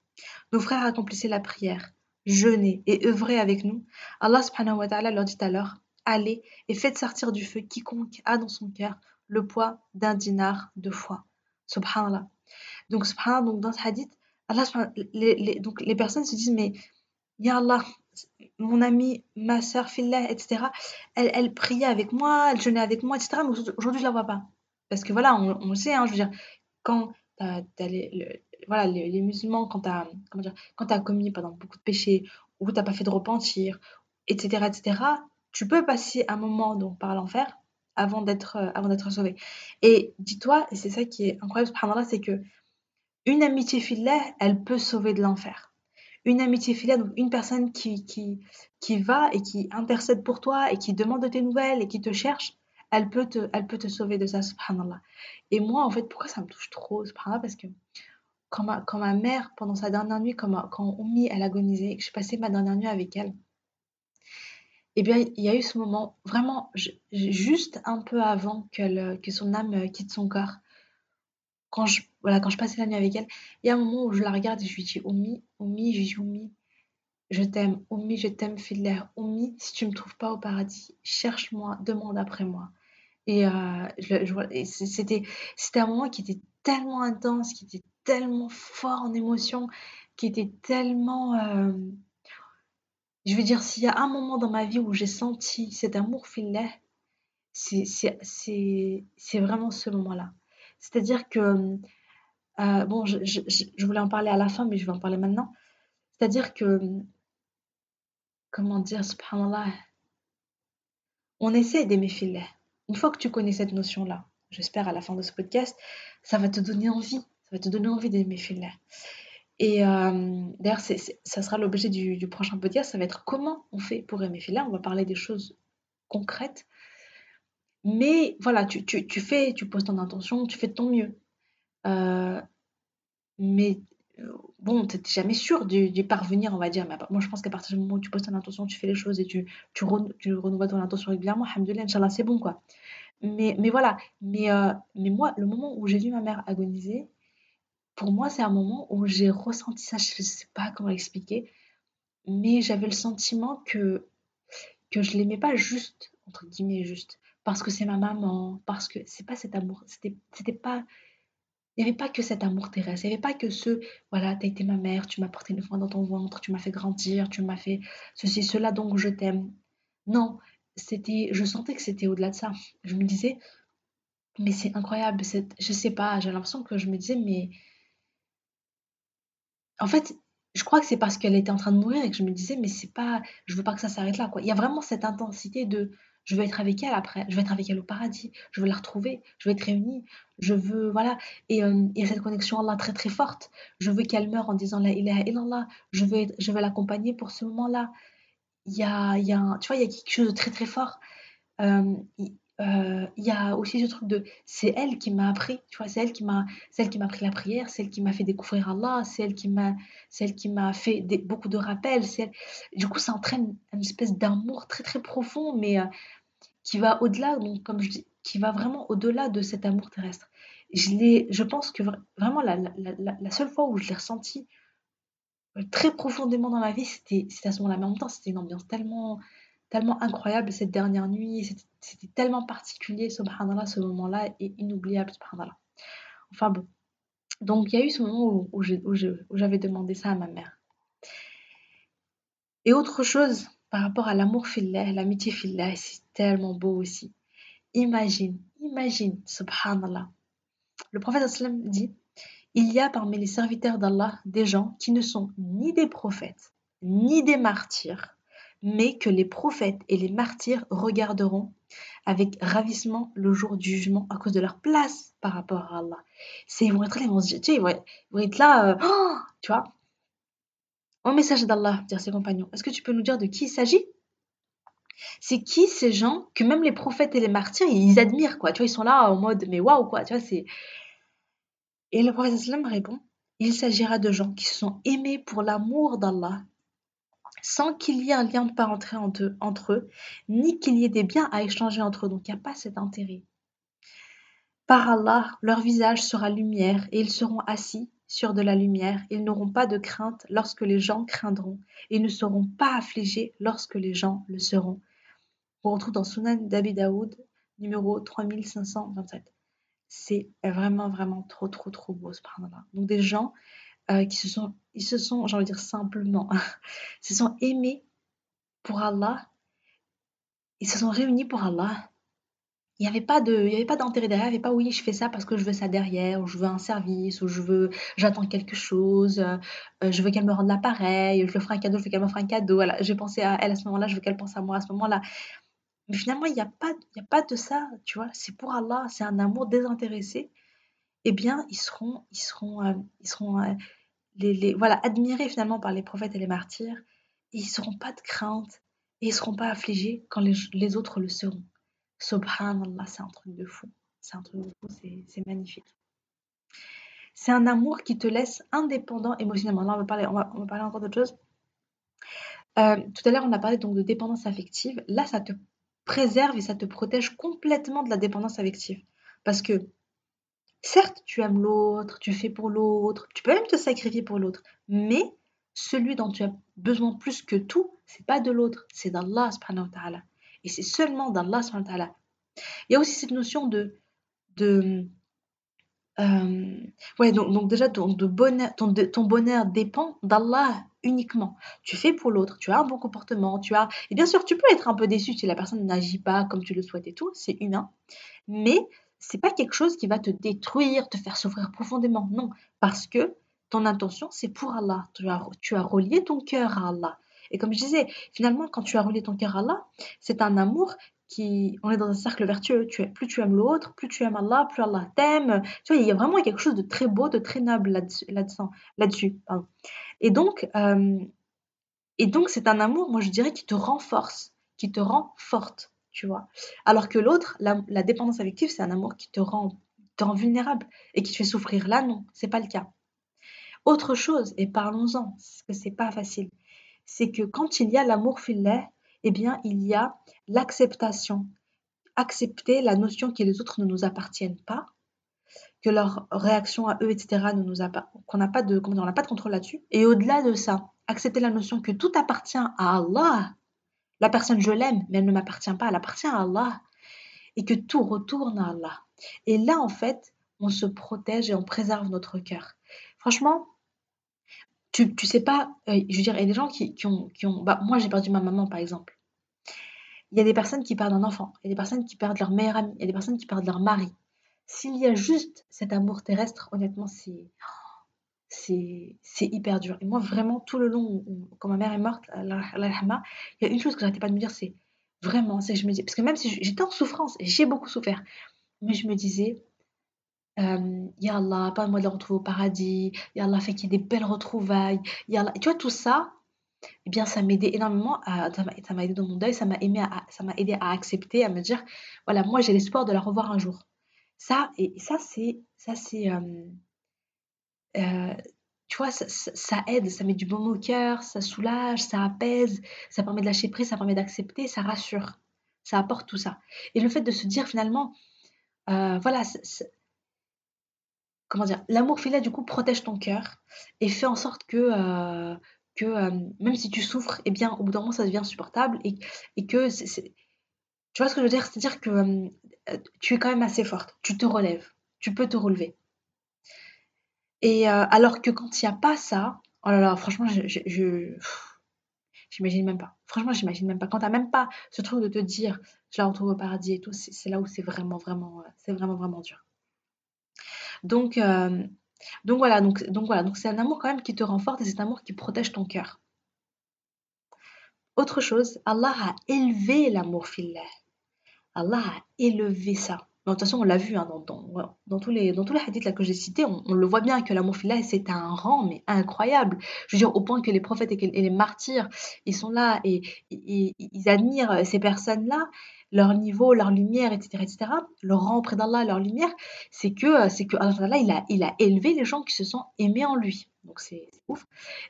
nos frères accomplissaient la prière, jeûnaient et œuvraient avec nous. Allah subhanahu leur dit alors Allez et faites sortir du feu quiconque a dans son cœur le poids d'un dinar de foi. Subhanallah. Donc, subhanallah, donc dans ce hadith, Allah, les, les, donc les personnes se disent Mais, Ya Allah, mon amie, ma soeur, fillah, etc., elle, elle priait avec moi, elle jeûnait avec moi, etc., mais aujourd'hui, je la vois pas. Parce que voilà, on, on le sait, hein, je veux dire, quand les, voilà, les, musulmans, quand tu as, as commis pendant beaucoup de péchés, ou tu n'as pas fait de repentir, etc., etc., tu peux passer un moment donc, par l'enfer avant d'être euh, avant d'être sauvé. Et dis-toi, et c'est ça qui est incroyable, c'est que une amitié filée, elle peut sauver de l'enfer. Une amitié filée, donc une personne qui, qui, qui va et qui intercède pour toi et qui demande de tes nouvelles et qui te cherche, elle peut te, elle peut te sauver de ça, subhanallah. Et moi, en fait, pourquoi ça me touche trop, subhanallah Parce que quand ma, quand ma mère, pendant sa dernière nuit, quand, quand Oumi, elle agonisait, que j'ai passé ma dernière nuit avec elle, eh bien, il y a eu ce moment, vraiment, juste un peu avant que, que son âme euh, quitte son corps. Quand je, voilà, quand je passais la nuit avec elle, il y a un moment où je la regarde et je lui dis Oumi, Oumi, je je t'aime, Oumi, je t'aime, l'air Oumi, si tu ne me trouves pas au paradis, cherche-moi, demande après moi. Et, euh, c'était, c'était un moment qui était tellement intense, qui était tellement fort en émotion, qui était tellement... Euh, je veux dire, s'il y a un moment dans ma vie où j'ai senti cet amour filet, c'est, vraiment ce moment-là. C'est-à-dire que, euh, bon, je, voulais en parler à la fin, mais je vais en parler maintenant. C'est-à-dire que, comment dire, subhanallah, on essaie d'aimer filet. Une fois que tu connais cette notion-là, j'espère à la fin de ce podcast, ça va te donner envie, ça va te donner envie d'aimer Finlay. Et euh, d'ailleurs, ça sera l'objet du, prochain podcast, ça va être comment on fait pour aimer Finlay. On va parler des choses concrètes. Mais voilà, tu, fais, tu poses ton intention, tu fais de ton mieux. Euh, mais euh, bon, tu n'es jamais sûr d'y parvenir, on va dire. Mais moi, je pense qu'à partir du moment où tu poses ton intention, tu fais les choses et tu, tu, renouvelles ton intention régulièrement, alhamdoulilah, Inch'Allah, c'est bon, quoi. Mais, voilà, mais moi, le moment où j'ai vu ma mère agoniser, pour moi, c'est un moment où j'ai ressenti ça, je ne sais pas comment l'expliquer, mais j'avais le sentiment que, que je l'aimais pas juste, entre guillemets, juste, parce que c'est ma maman, parce que c'est pas cet amour, c'était, c'était pas il n'y avait pas que cet amour terrestre, il n'y avait pas que ce, voilà, tu as été ma mère, tu m'as porté une fois dans ton ventre, tu m'as fait grandir, tu m'as fait ceci, cela, donc je t'aime. Non, c'était, je sentais que c'était au-delà de ça. Je me disais, mais c'est incroyable, je sais pas, j'ai l'impression que je me disais, mais en fait, je crois que c'est parce qu'elle était en train de mourir et que je me disais, mais c'est pas, je veux pas que ça s'arrête là, quoi. Il y a vraiment cette intensité de, je veux être avec elle après, je veux être avec elle au paradis, je veux la retrouver, je veux être réunie, je veux, voilà. Et euh, il cette connexion Allah très très forte. Je veux qu'elle meure en disant la ilaha illallah, je veux, je veux l'accompagner pour ce moment-là. Il y a, il y a tu vois, il y a quelque chose de très très fort. Euh, euh, il y a aussi ce truc de c'est elle qui m'a appris tu vois c'est elle qui m'a celle qui m'a appris la prière c'est elle qui m'a fait découvrir Allah c'est elle qui m'a celle qui m'a fait beaucoup de rappels c'est du coup ça entraîne une espèce d'amour très très profond mais qui va au-delà, donc comme je dis, qui va vraiment au-delà de cet amour terrestre. Je, l'ai, je pense que vraiment la, la, seule fois où je l'ai ressenti euh, très profondément dans ma vie, c'était à ce moment-là. Mais en même temps, c'était une ambiance tellement, tellement incroyable cette dernière nuit. C'était, tellement particulier, subhanallah, ce moment-là, et inoubliable, subhanallah. Enfin bon. Donc il y a eu ce moment où, j'avais demandé ça à ma mère. Et autre chose, par rapport à l'amour fillah, l'amitié fillah, c'est tellement beau aussi. Imagine, imagine, subhanallah. Le prophète dit Il y a parmi les serviteurs d'Allah des gens qui ne sont ni des prophètes, ni des martyrs, mais que les prophètes et les martyrs regarderont avec ravissement le jour du jugement à cause de leur place par rapport à Allah. C'est, ils vont être là, ils vont, ils vont, être là, euh, oh, tu vois, au message d'Allah, dire ses compagnons, est-ce que tu peux nous dire de qui il s'agit? C'est qui ces gens que même les prophètes et les martyrs, ils admirent, quoi. Tu vois, ils sont là en mode, mais waouh, quoi. Tu vois, c'est. Et le prophète répond il s'agira de gens qui se sont aimés pour l'amour d'Allah sans qu'il y ait un lien de parenté entre eux, ni qu'il y ait des biens à échanger entre eux. Donc il n'y a pas cet intérêt. Par Allah, leur visage sera lumière et ils seront assis sur de la lumière. Ils n'auront pas de crainte lorsque les gens craindront et ne seront pas affligés lorsque les gens le seront. On retrouve dans Sunan d'Abi Daoud, numéro 3527. C'est vraiment, vraiment trop, trop, trop beau, subhanallah. Donc des gens euh, qui se sont, ils se sont, j'ai envie de dire simplement, se sont aimés pour Allah. Ils se sont réunis pour Allah. Il n'y avait pas de, il y avait pas d'intérêt derrière. Il n'y avait pas oui, je fais ça parce que je veux ça derrière, ou je veux un service, ou je veux, j'attends quelque chose, euh, je veux qu'elle me rende l'appareil, je lui ferai un cadeau, je veux qu'elle m'offre un cadeau. Voilà, j'ai pensé à elle à ce moment-là, je veux qu'elle pense à moi à ce moment-là. Mais finalement, il n'y a pas, y a pas de ça, tu vois. C'est pour Allah, c'est un amour désintéressé. Eh bien, ils seront, ils seront, euh, ils seront les, voilà, admirés finalement par les prophètes et les martyrs, ils seront pas de crainte et ils seront pas affligés quand les, autres le seront. Subhanallah, c'est un truc de fou. C'est un truc de fou, c'est magnifique. C'est un amour qui te laisse indépendant émotionnellement. Là, on va parler, on va, parler encore d'autre chose. Euh, tout à l'heure, on a parlé donc de dépendance affective. Là, ça te préserve et ça te protège complètement de la dépendance affective. Parce que Certes, tu aimes l'autre, tu fais pour l'autre, tu peux même te sacrifier pour l'autre, mais celui dont tu as besoin plus que tout, c'est pas de l'autre, c'est d'Allah subhanahu Et c'est seulement d'Allah subhanahu Il y a aussi cette notion de... de euh, ouais, donc, déjà, ton, bonheur, ton bonheur dépend d'Allah uniquement. Tu fais pour l'autre, tu as un bon comportement, tu as... Et bien sûr, tu peux être un peu déçu si la personne n'agit pas comme tu le souhaites et tout, c'est humain. Mais c'est pas quelque chose qui va te détruire, te faire souffrir profondément. Non, parce que ton intention, c'est pour Allah. Tu as, tu as relié ton cœur à Allah. Et comme je disais, finalement, quand tu as relié ton cœur à Allah, c'est un amour qui. On est dans un cercle vertueux. Tu, plus tu aimes l'autre, plus tu aimes Allah, plus Allah t'aime. Tu vois, il y a vraiment quelque chose de très beau, de très noble là-dessus. Là-dessus, et donc, euh, et donc, c'est un amour, moi je dirais, qui te renforce, qui te rend forte tu vois. Alors que l'autre, la, dépendance affective, c'est un amour qui te rend, vulnérable et qui te fait souffrir. Là, non, c'est pas le cas. Autre chose, et parlons-en, parce que c'est pas facile, c'est que quand il y a l'amour filet, eh bien, il y a l'acceptation. Accepter la notion que les autres ne nous appartiennent pas, que leur réaction à eux, etc., ne nous qu'on n'a pas de, n'a pas de contrôle là-dessus. Et au-delà de ça, accepter la notion que tout appartient à Allah la personne, je l'aime, mais elle ne m'appartient pas, elle appartient à Allah. Et que tout retourne à Allah. Et là, en fait, on se protège et on préserve notre cœur. Franchement, tu, tu sais pas, euh, je veux dire, il y a des gens qui, ont, qui ont bah, moi j'ai perdu ma maman par exemple. Il y a des personnes qui perdent un enfant, il y a des personnes qui perdent leur meilleur ami, il y a des personnes qui perdent leur mari. S'il y a juste cet amour terrestre, honnêtement, c'est c'est hyper dur. Et moi, vraiment, tout le long, quand ma mère est morte, il y a une chose que j'arrêtais pas de me dire, c'est vraiment, c'est je me dis, parce que même si j'étais en souffrance, j'ai beaucoup souffert, mais je me disais, euh, Ya Allah, pas moi de la retrouver au paradis, Ya Allah, fait qu'il y ait des belles retrouvailles, Ya Allah, et tu vois, tout ça, eh bien, ça m'aidait énormément, à, ça m'a aidé dans mon deuil, ça m'a aidé à accepter, à me dire, voilà, moi, j'ai l'espoir de la revoir un jour. Ça, et ça, c'est, ça, c'est, euh, euh, tu vois, ça, aide, ça met du baume au cœur, ça soulage, ça apaise, ça permet de lâcher prise, ça permet d'accepter, ça rassure, ça apporte tout ça. Et le fait de se dire finalement, euh, voilà, comment dire, l'amour filet du coup protège ton cœur et fait en sorte que, euh, que même si tu souffres, eh bien au bout d'un moment ça devient supportable et, et que tu vois ce que je veux dire, c'est-à-dire que tu es quand même assez forte, tu te relèves, tu peux te relever. Et euh, alors que quand il n'y a pas ça, oh là là, franchement, je, j'imagine même pas. Franchement, j'imagine même pas. Quand tu n'as même pas ce truc de te dire, je la retrouve au paradis et tout, c'est, là où c'est vraiment, vraiment, euh, c'est vraiment, vraiment dur. Donc, euh, donc voilà, donc, donc voilà, donc c'est un amour quand même qui te renforce et c'est un amour qui protège ton cœur. Autre chose, Allah a élevé l'amour fillah. Allah a élevé ça de toute façon, on l'a vu hein, dans, dans, tous les, dans tous les hadiths que j'ai cités, on, le voit bien que l'amour filaire, c'est un rang, mais incroyable. Je veux dire, au point que les prophètes et, les martyrs, ils sont là et, ils admirent ces personnes-là, leur niveau, leur lumière, etc., etc., leur rang auprès d'Allah, leur lumière, c'est que, c'est que Allah, il a, il a élevé les gens qui se sont aimés en lui. Donc c'est ouf.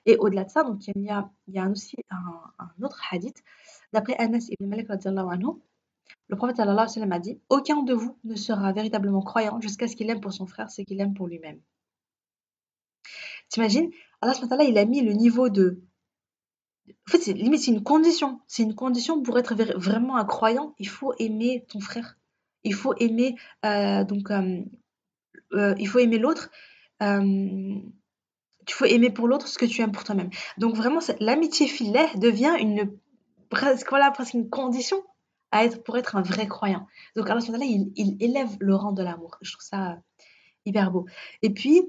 Et au-delà de ça, donc il y a, il y a aussi un, un autre hadith. D'après Anas ibn Malik, anhu, le prophète sallallahu alayhi wa a dit Aucun de vous ne sera véritablement croyant jusqu'à ce qu'il aime pour son frère ce qu'il aime pour lui-même. T'imagines Allah il a mis le niveau de. En fait, c'est limite, c'est une condition. C'est une condition pour être vraiment un croyant. Il faut aimer ton frère. Il faut aimer. Euh, donc, euh, euh, il faut aimer l'autre. tu faut aimer pour l'autre ce que tu aimes pour toi-même. Donc, vraiment, l'amitié filet devient une. Voilà, presque une condition à être, pour être un vrai croyant. Donc, Allah il, il élève le rang de l'amour. Je trouve ça hyper beau. Et puis,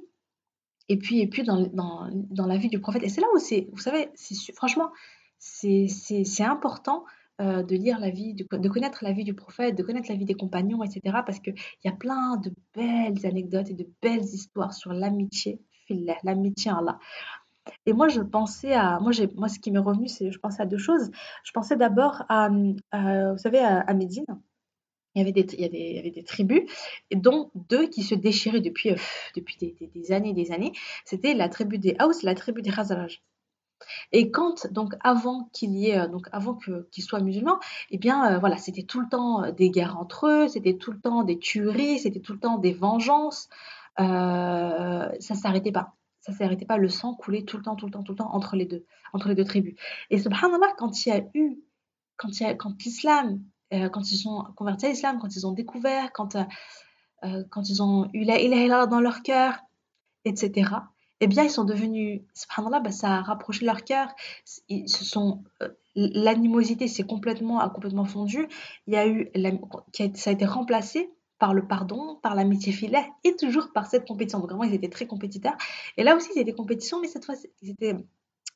et puis, et puis dans, dans, dans la vie du prophète. Et c'est là où c'est, vous savez, franchement, c'est important euh, de lire la vie, de, de, connaître la vie du prophète, de connaître la vie des compagnons, etc. Parce qu'il y a plein de belles anecdotes et de belles histoires sur l'amitié, l'amitié Allah. Et moi, je pensais à, moi, moi ce qui m'est revenu, c'est, je pensais à deux choses. Je pensais d'abord à, vous savez, à, Médine il y avait des, il y avait, des tribus, dont deux qui se déchiraient depuis, euh, depuis des, des, des, années des années. C'était la tribu des Haus et la tribu des Khazraj. Et quand, donc avant qu'il y ait, euh, donc avant qu'ils soient musulmans, eh bien euh, voilà, c'était tout le temps des guerres entre eux, c'était tout le temps des tueries, c'était tout le temps des vengeances. Euh, ça s'arrêtait pas. Ça s'arrêtait pas. Le sang coulait tout le temps, tout le temps, tout le temps entre les deux, entre les deux tribus. Et subhanallah, quand il y a eu, quand, quand l'islam euh, quand ils sont convertis à l'islam, quand ils ont découvert, quand, euh, euh, quand ils ont eu la ilaha dans leur cœur, etc., eh bien, ils sont devenus, subhanallah, bah, ça a rapproché leur cœur. Ils se sont, l'animosité s'est complètement, a complètement fondu. Il y a eu, ça a été remplacé par le pardon, par l'amitié filaire et toujours par cette compétition. Donc vraiment, ils étaient très compétiteurs. Et là aussi, c'était des compétitions, mais cette fois, ils étaient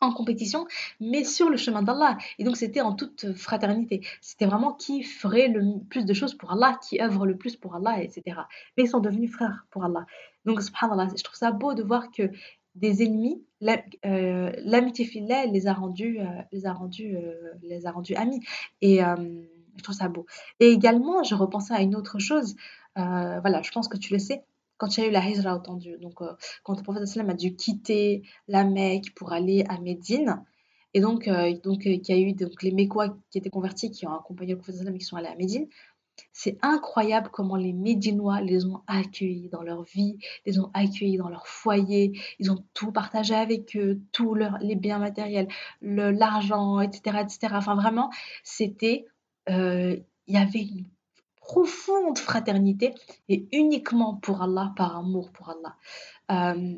en compétition, mais sur le chemin d'Allah. Et donc c'était en toute fraternité. C'était vraiment qui ferait le plus de choses pour Allah, qui œuvre le plus pour Allah, etc. Mais ils sont devenus frères pour Allah. Donc je trouve ça beau de voir que des ennemis, euh, l'amitié filiale les a rendus, euh, les a rendus, euh, les a rendus amis. Et je trouve ça beau. Et également, je repensais à une autre chose. voilà, je pense que tu le sais quand il y a eu la hijra, entendu, donc euh, quand le prophète sallam a dû quitter la Mecque pour aller à Médine, et donc, euh, donc euh, il y a eu donc, les Mécois qui étaient convertis, qui ont accompagné le prophète sallam et qui sont allés à Médine, c'est incroyable comment les Médinois les ont accueillis dans leur vie, les ont accueillis dans leur foyer, ils ont tout partagé avec eux, tous les biens matériels, l'argent, etc., etc. Enfin vraiment, c'était, il y avait une profonde fraternité et uniquement pour Allah, par amour pour Allah. Euh,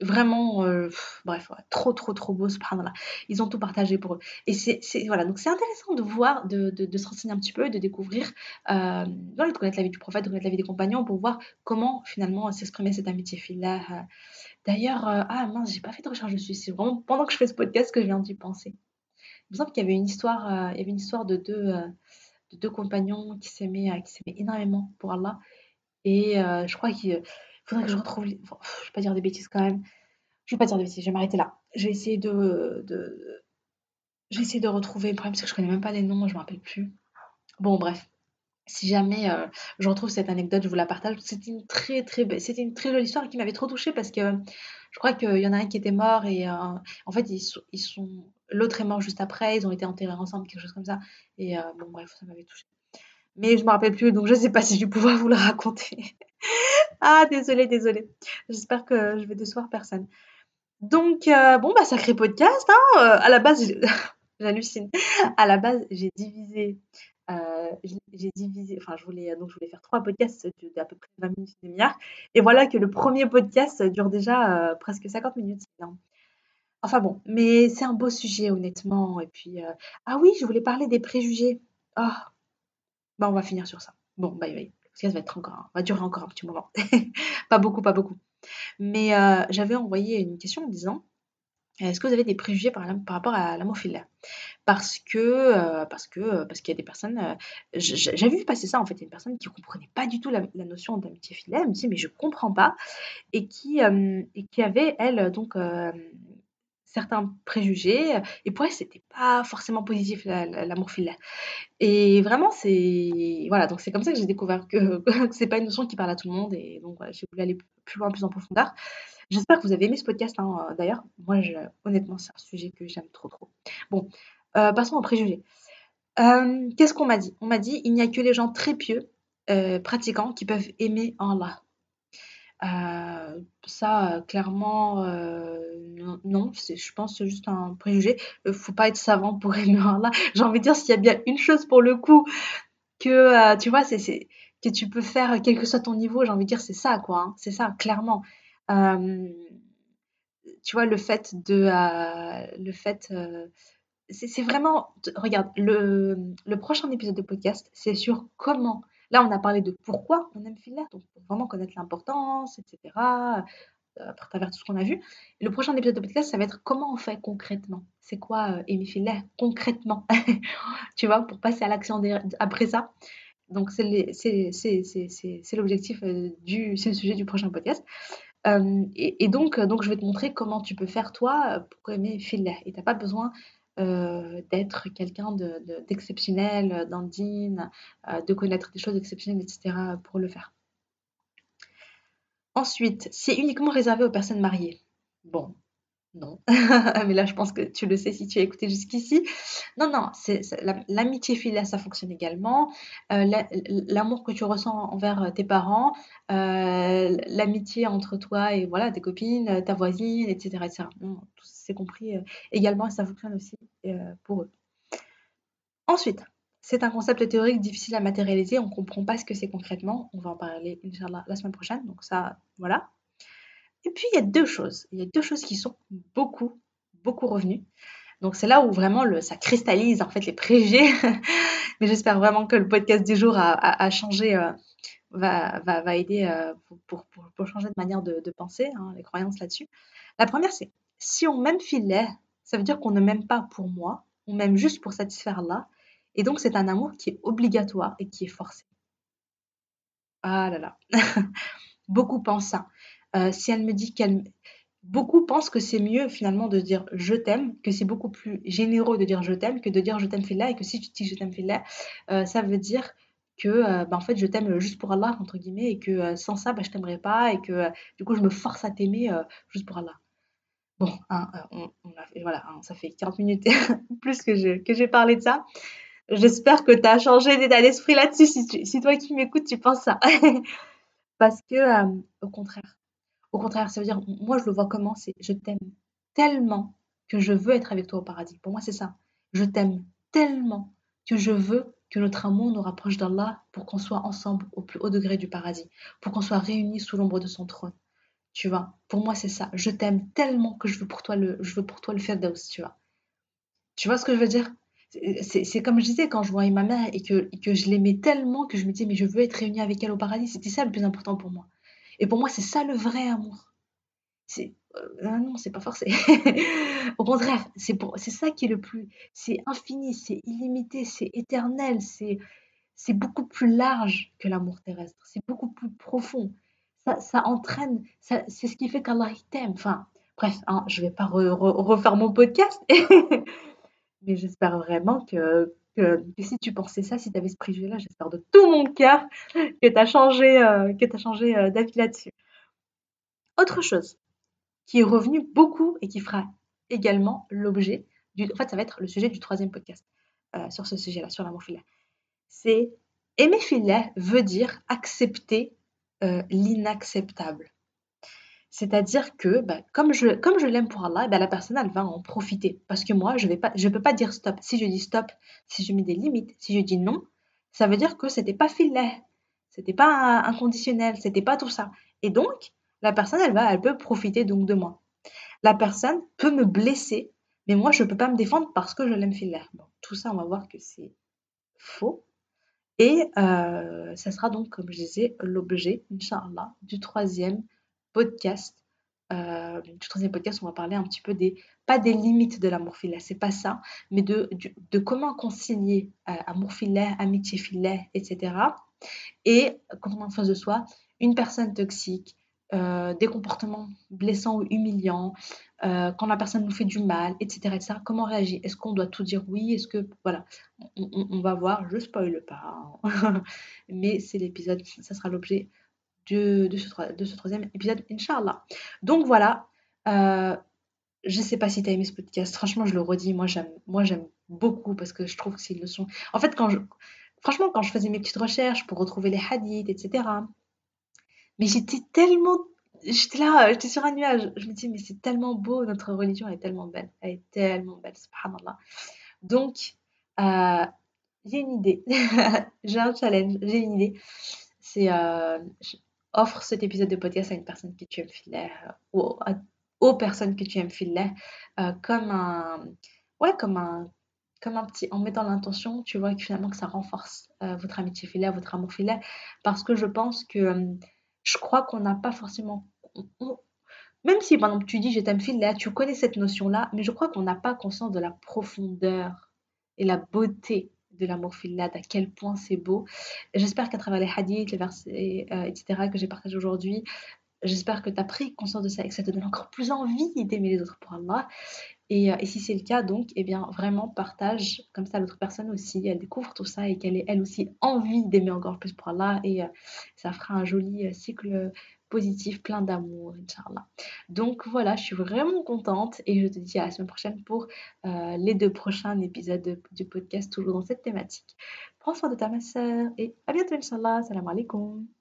vraiment, euh, bref, trop, trop, trop beau, subhanallah. Ils ont tout partagé pour eux. Et c'est, voilà, donc c'est intéressant de voir, de, de, se renseigner un petit peu, de découvrir, euh, de connaître la vie du prophète, de connaître la vie des compagnons pour voir comment finalement s'exprimer cette amitié. D'ailleurs, ah mince, j'ai pas fait de recherche dessus. C'est vraiment pendant que je fais ce podcast que je viens d'y penser. Il me semble qu'il y avait une histoire, il y avait une histoire de deux de deux compagnons qui s'aimaient, euh, qui s'aimaient énormément pour Allah. Et euh, je crois qu'il faudrait que je retrouve. Je vais pas dire des bêtises quand même. Je vais pas dire des bêtises, je vais m'arrêter là. Je vais essayer de. de... Je vais essayer de retrouver. Le problème, c'est que je connais même pas les noms, je me rappelle plus. Bon, bref. Si jamais euh, je retrouve cette anecdote, je vous la partage. C'était une très très c'était une très jolie histoire qui m'avait trop touchée parce que je crois qu'il y en a un qui était mort et en fait ils sont L'autre est mort juste après, ils ont été enterrés ensemble, quelque chose comme ça. Et euh, bon, bref, ça m'avait touché. Mais je me rappelle plus, donc je ne sais pas si je vais pouvoir vous le raconter. ah, désolé, désolé. J'espère que je vais décevoir personne. Donc, euh, bon, bah, sacré podcast. Hein euh, à la base, j'hallucine. À la base, j'ai divisé. J'ai divisé, enfin, je voulais, donc je voulais faire trois podcasts d'à peu près 20 minutes, et demi-heure. Et voilà que le premier podcast dure déjà presque 50 minutes. Enfin bon, mais c'est un beau sujet honnêtement et puis, euh, ah oui, je voulais parler des préjugés. Ah! Bah, on va finir sur ça. Bon, bye bye. Ça va être encore va durer encore un petit moment. Pas beaucoup, pas beaucoup. Mais, euh, j'avais envoyé une question en disant: «Est-ce que vous avez des préjugés par rapport à l'hémophilie?» parce que, euh, parce que, parce qu'il y a des personnes, j'avais vu passer ça en fait, il y a une personne qui comprenait pas du tout la notion d'amitié filiale, elle me dit: «Mais je comprends pas» et qui, et qui avait elle donc, certains préjugés. Et pour elle, c'était pas forcément positif l'amour filial. Et vraiment, c'est voilà, donc c'est comme ça que j'ai découvert que, c'est pas une notion qui parle à tout le monde. Et donc voilà, j'ai voulu aller plus loin, plus en profondeur. J'espère que vous avez aimé ce podcast. Hein. D'ailleurs, moi, honnêtement, c'est un sujet que j'aime trop, trop. Bon, euh, passons aux préjugés. Euh, qu'est-ce qu'on m'a dit? On m'a dit il n'y a que les gens très pieux, euh, pratiquants, qui peuvent aimer Allah. ça, clairement, non, je pense c'est juste un préjugé. Il faut pas être savant pour aimer Allah. J'ai envie de dire, s'il y a bien une chose pour le coup que, tu vois, que tu peux faire, quel que soit ton niveau, j'ai envie de dire, c'est ça, quoi. Hein. c'est ça, clairement. Tu vois, le fait de... le fait c'est vraiment, regarde, le, le, prochain épisode de podcast, c'est sur comment. Là, on a parlé de pourquoi on aime Fillaire, donc vraiment connaître l'importance, etc., euh, à travers tout ce qu'on a vu. Le prochain épisode de podcast, ça va être comment on fait concrètement. C'est quoi euh, aimer Fillaire concrètement? Tu vois, pour passer à l'action après ça. Donc, c'est l'objectif euh, du, c'est le sujet du prochain podcast. Euh, et, et, donc, je vais te montrer comment tu peux faire toi pour aimer Fillaire. Et tu n'as pas besoin euh, d'être quelqu'un d'exceptionnel de, din, euh, de connaître des choses exceptionnelles, etc. pour le faire. Ensuite, c'est uniquement réservé aux personnes mariées. Bon, non. Mais là, je pense que tu le sais si tu as écouté jusqu'ici. Non, non, c'est, l'amitié filiale, ça fonctionne également. Euh, l'amour que tu ressens envers tes parents, euh, l'amitié entre toi et voilà, tes copines, ta voisine, etc. etc. c'est compris euh, également et ça fonctionne aussi pour eux. Ensuite, c'est un concept théorique difficile à matérialiser. On ne comprend pas ce que c'est concrètement. On va en parler, la semaine prochaine. Donc ça, voilà. Et puis, il y a deux choses. Il y a deux choses qui sont beaucoup, beaucoup revenues. Donc, c'est là où vraiment ça cristallise en fait les préjugés. Mais j'espère vraiment que le podcast du jour a, changé, euh, va, aider euh, pour, changer de manière de, de penser, hein, les croyances là-dessus. La première, c'est si on m'aime filet, ça veut dire qu'on ne m'aime pas pour moi, on m'aime juste pour satisfaire là. Et donc, c'est un amour qui est obligatoire et qui est forcé. Ah là là. Beaucoup pensent ça. Euh, si elle me dit qu'elle... Beaucoup pensent que c'est mieux finalement de dire je t'aime, que c'est beaucoup plus généreux de dire je t'aime que de dire je t'aime là et que si tu dis je t'aime fille euh, ça veut dire que euh, bah, en fait je t'aime juste pour Allah entre guillemets et que sans ça bah, je t'aimerais pas et que du coup je me force à t'aimer juste pour Allah. Bon, hein, voilà, hein, ça fait 40 minutes plus que j'ai que parlé de ça. J'espère que tu as changé d'état d'esprit là-dessus si, si toi qui m'écoutes tu penses ça. Parce que au contraire, au contraire, ça veut dire, moi, je le vois comment C'est je t'aime tellement que je veux être avec toi au paradis. Pour moi, c'est ça. Je t'aime tellement que je veux que notre amour nous rapproche d'Allah pour qu'on soit ensemble au plus haut degré du paradis, pour qu'on soit réunis sous l'ombre de son trône. Tu vois, pour moi, c'est ça. Je t'aime tellement que je veux pour toi le, je veux pour toi le tu vois? Tu vois ce que je veux dire? C'est comme je disais quand je voyais ma mère et que, que je l'aimais tellement que je me disais mais je veux être réunie avec elle au paradis. C'était ça le plus important pour moi. Et pour moi, c'est ça le vrai amour. C'est euh, non, c'est pas forcé. Au contraire, c'est pour c'est ça qui est le plus c'est infini, c'est illimité, c'est éternel, c'est c'est beaucoup plus large que l'amour terrestre, c'est beaucoup plus profond. Ça, ça entraîne, ça, c'est ce qui fait qu'Allah t'aime. Enfin, bref, hein, je vais pas refaire mon podcast, mais j'espère vraiment que que, si tu pensais ça, si tu avais ce préjugé-là, j'espère de tout mon cœur que tu as changé, euh, que changé euh, d'avis là-dessus. Autre chose qui est revenu beaucoup et qui fera également l'objet du. En fait, ça va être le sujet du troisième podcast euh, sur ce sujet-là, sur l'amour filet. C'est aimer filet veut dire accepter l'inacceptable. C'est-à-dire que, bah, comme je, l'aime pour Allah, bah, la personne, elle va en profiter. Parce que moi, je ne peux pas dire stop. Si je dis stop, si je mets des limites, si je dis non, ça veut dire que c'était pas filet, c'était pas inconditionnel, c'était pas tout ça. Et donc, la personne, elle va, elle peut profiter donc de moi. La personne peut me blesser, mais moi, je ne peux pas me défendre parce que je l'aime filet. Tout ça, on va voir que c'est faux. Et euh, ça sera donc, comme je disais, l'objet, Inch'Allah, du troisième podcast, euh, du troisième podcast, on va parler un petit peu des, pas des limites de l'amour filet, c'est pas ça, mais de, de, comment concilier euh, amour filet, amitié filet, etc. Et quand on est en face de soi, une personne toxique, euh, des comportements blessants ou humiliants, euh, quand la personne nous fait du mal, etc. comment on réagit Est-ce qu'on doit tout dire oui? Est-ce que. Voilà, on, on, va voir, je spoil pas, hein. mais c'est l'épisode, ça sera l'objet de, ce, de ce troisième épisode, Inch'Allah. Donc voilà, euh, je sais pas si tu as aimé ce podcast. Franchement, je le redis, moi j'aime, beaucoup parce que je trouve que c'est une leçon. En fait, quand je, franchement, quand je faisais mes petites recherches pour retrouver les hadiths, etc. Mais j'étais tellement, j'étais là, j'étais sur un nuage. Je me dis, mais c'est tellement beau, notre religion est tellement belle, elle est tellement belle, subhanallah. Donc, euh, j'ai une idée, j'ai un challenge, j'ai une idée. C'est, euh, offre cet épisode de podcast à une personne que tu aimes filer, ou à aux personnes que tu aimes filer euh, comme un ouais comme un comme un petit en mettant l'intention tu vois que finalement que ça renforce euh, votre amitié filet votre amour filet parce que je pense que euh, je crois qu'on n'a pas forcément même si par exemple tu dis je t'aime filet tu connais cette notion là mais je crois qu'on n'a pas conscience de la profondeur et la beauté de l'amour filet à quel point c'est beau. J'espère qu'à travers les hadiths, les versets, etc., que j'ai partagé aujourd'hui, J'espère que tu as pris conscience de ça et que ça te donne encore plus envie d'aimer les autres pour Allah. Et, euh, si c'est le cas, donc, eh bien, vraiment partage comme ça l'autre personne aussi, elle découvre tout ça et qu'elle ait elle aussi envie d'aimer encore plus pour Allah. Et euh, ça fera un joli euh, cycle positif, plein d'amour, Inch'Allah. Donc voilà, je suis vraiment contente et je te dis à la semaine prochaine pour les deux prochains épisodes du podcast, toujours dans cette thématique. Prends soin de ta ma et à bientôt, Inch'Allah. Salam alaikum.